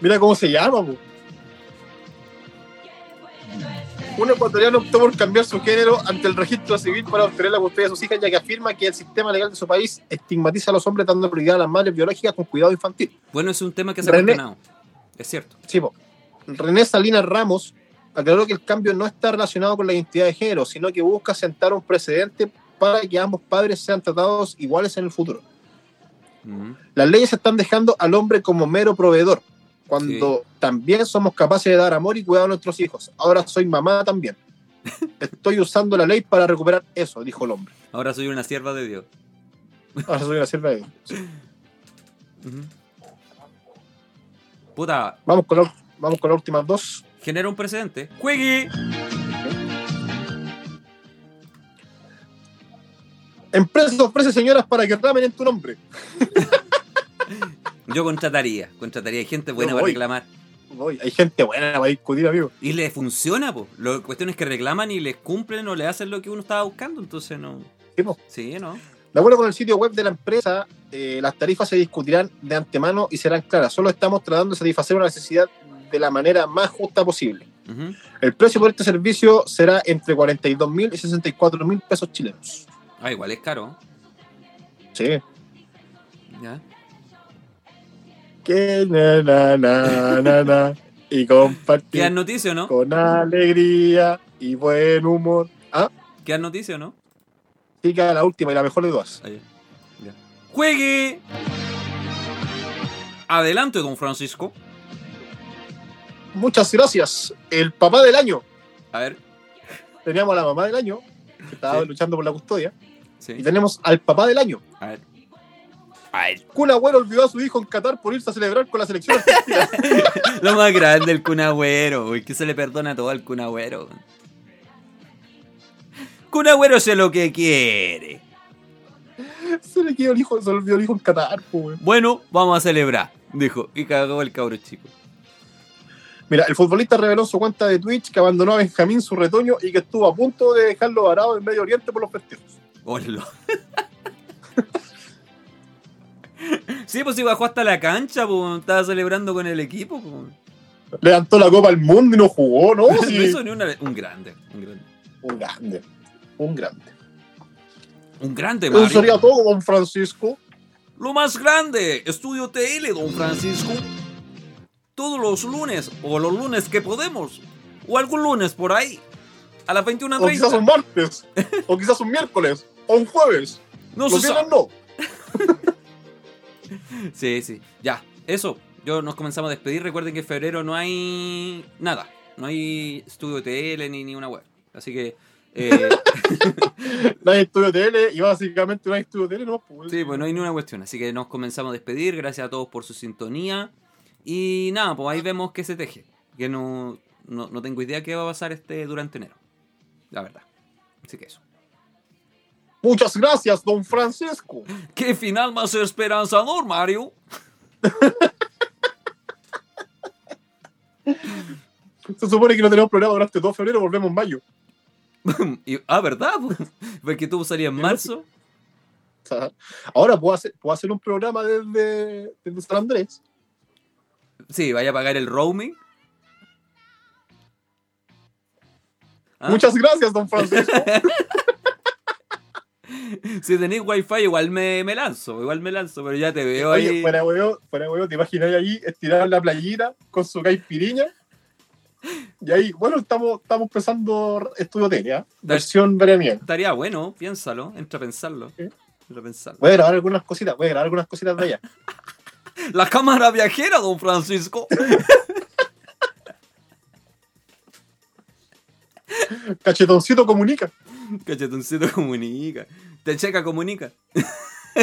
Mira cómo se llama, po. Un ecuatoriano optó por cambiar su género ante el registro civil para obtener la custodia de sus hijas, ya que afirma que el sistema legal de su país estigmatiza a los hombres dando prioridad a las madres biológicas con cuidado infantil. Bueno, es un tema que se ha cuestionado. Es cierto. Sí, po. René Salinas Ramos aclaró que el cambio no está relacionado con la identidad de género, sino que busca sentar un precedente para que ambos padres sean tratados iguales en el futuro. Las leyes están dejando al hombre como mero proveedor, cuando también somos capaces de dar amor y cuidado a nuestros hijos. Ahora soy mamá también. Estoy usando la ley para recuperar eso, dijo el hombre. Ahora soy una sierva de Dios. Ahora soy una sierva de Dios. Sí. Puta, Vamos con, la, vamos con las últimas dos. genera un precedente. ¡Juegue! Empresas ofrece señoras para que ramen en tu nombre. Yo contrataría. Contrataría gente buena para reclamar. Voy, hay gente buena para discutir, amigo. Y le funciona, pues. La cuestión es que reclaman y les cumplen o le hacen lo que uno estaba buscando. Entonces no. Sí, po. Sí, ¿no? De acuerdo con el sitio web de la empresa, eh, las tarifas se discutirán de antemano y serán claras. Solo estamos tratando de satisfacer una necesidad de la manera más justa posible. El precio por este servicio será entre 42 mil y 64 mil pesos chilenos. Ah, igual es caro. Sí. ¿Ya? Que na, na, na, na, na, y ¿Quedan compartir noticias o no? con alegría y buen humor. Ah, ¿Quedan noticias no? sí, queda la última y la mejor de todas. Ahí. Ya. ¡Juegue! Adelante, don Francisco. Muchas gracias. El papá del año. A ver. Teníamos a la mamá del año, que estaba Sí. luchando por la custodia. Sí. Y tenemos al papá del año. A ver. A ver. Kun Agüero olvidó a su hijo en Qatar por irse a celebrar con la selección argentina. Lo más grande, el cunagüero. Uy, que se le perdona todo al cunagüero. Cunagüero hace lo que quiere. se le quedó el hijo, se olvidó el hijo en Qatar. Bueno, vamos a celebrar, dijo. Y cagó el cabro chico. Mira, el futbolista reveló en su cuenta de Twitch que abandonó a Benjamín su retoño y que estuvo a punto de dejarlo varado en Medio Oriente por los festejos. Hola. Sí, pues si bajó hasta la cancha, pues estaba celebrando con el equipo. Pues. Levantó la Copa al Mundo y no jugó, ¿no? Sí. Eso ni una vez. Un grande, un grande. Un grande, un grande. Un grande, Eso Mario. sería todo, don Francisco. Lo más grande, Estudio TL, don Francisco. Todos los lunes, o los lunes que podemos, o algún lunes por ahí. A las O quizás 21.30. un martes. o quizás un miércoles. O un jueves. No Los se sabe. no. Sí, sí. Ya, eso. Yo nos comenzamos a despedir. Recuerden que en febrero no hay nada. No hay estudio TL ni, ni una web. Así que. eh, No hay estudio tele y básicamente no hay estudio tele, no. Pues, sí, pues no hay ni una cuestión. Así que nos comenzamos a despedir. Gracias a todos por su sintonía. Y nada, pues ahí vemos que se teje. Que no, no, no tengo idea qué va a pasar este durante enero. La verdad. Así que eso. Muchas gracias, don Francisco. ¿Qué final más esperanzador, Mario? Se supone que no tenemos programa durante todo febrero, volvemos en mayo. Ah, ¿verdad? Porque tú salías en marzo. Ahora puedo hacer, puedo hacer un programa desde, desde San Andrés. Sí, vaya a pagar el roaming. ¿Ah? Muchas gracias, don Francisco. Si tenéis wifi, igual me, me lanzo, igual me lanzo, pero ya te veo ahí. Fuera huevo, fuera huevo, te imaginas ahí estirar en la playita con su caipiriña. Y ahí, bueno, estamos, estamos empezando estudio tele, ¿ah? Versión veraniega. Estaría bueno, piénsalo, entra a pensarlo. Entra a pensarlo. Voy a grabar algunas cositas, voy a grabar algunas cositas de allá. La cámara viajera, don Francisco. Cachetoncito comunica. Cachetoncito comunica. Te checa comunica.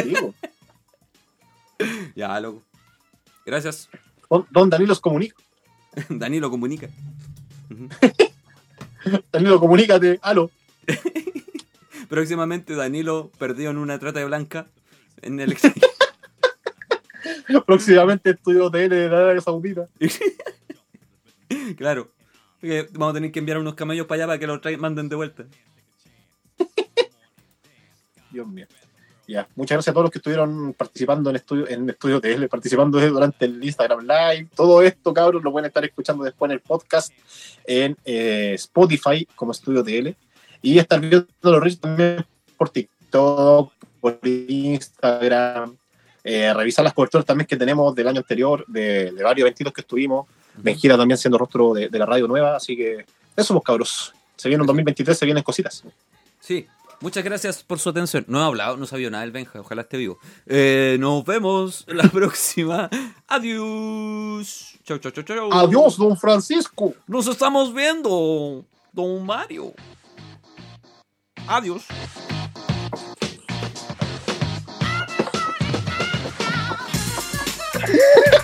Digo, Ya, loco. Gracias. don, don Danilo comunica. Danilo comunica. Danilo, comunícate. Aló. Próximamente Danilo perdido en una trata de blanca en el. Próximamente estudio tele de la Arabia Saudita. claro. Vamos a tener que enviar unos camellos para allá para que los traigan- manden de vuelta. Dios mío. Ya, muchas gracias a todos los que estuvieron participando en estudio, en estudio TL, participando durante el Instagram Live. Todo esto, cabros, lo pueden estar escuchando después en el podcast en eh, Spotify como Estudio TL. Y estar viendo los reels también por TikTok, por Instagram. Eh, revisar las coberturas también que tenemos del año anterior, de, de varios eventitos que estuvimos. Benjira también siendo rostro de, de la radio nueva. Así que eso, pues, cabros. Se viene un 2023, se vienen cositas. Sí, muchas gracias por su atención. No he hablado, no sabía nada del Benja, ojalá esté vivo. Eh, nos vemos la próxima. Adiós. Chau, chau, chau, chau. Adiós, don Francisco. Nos estamos viendo, don Mario. Adiós.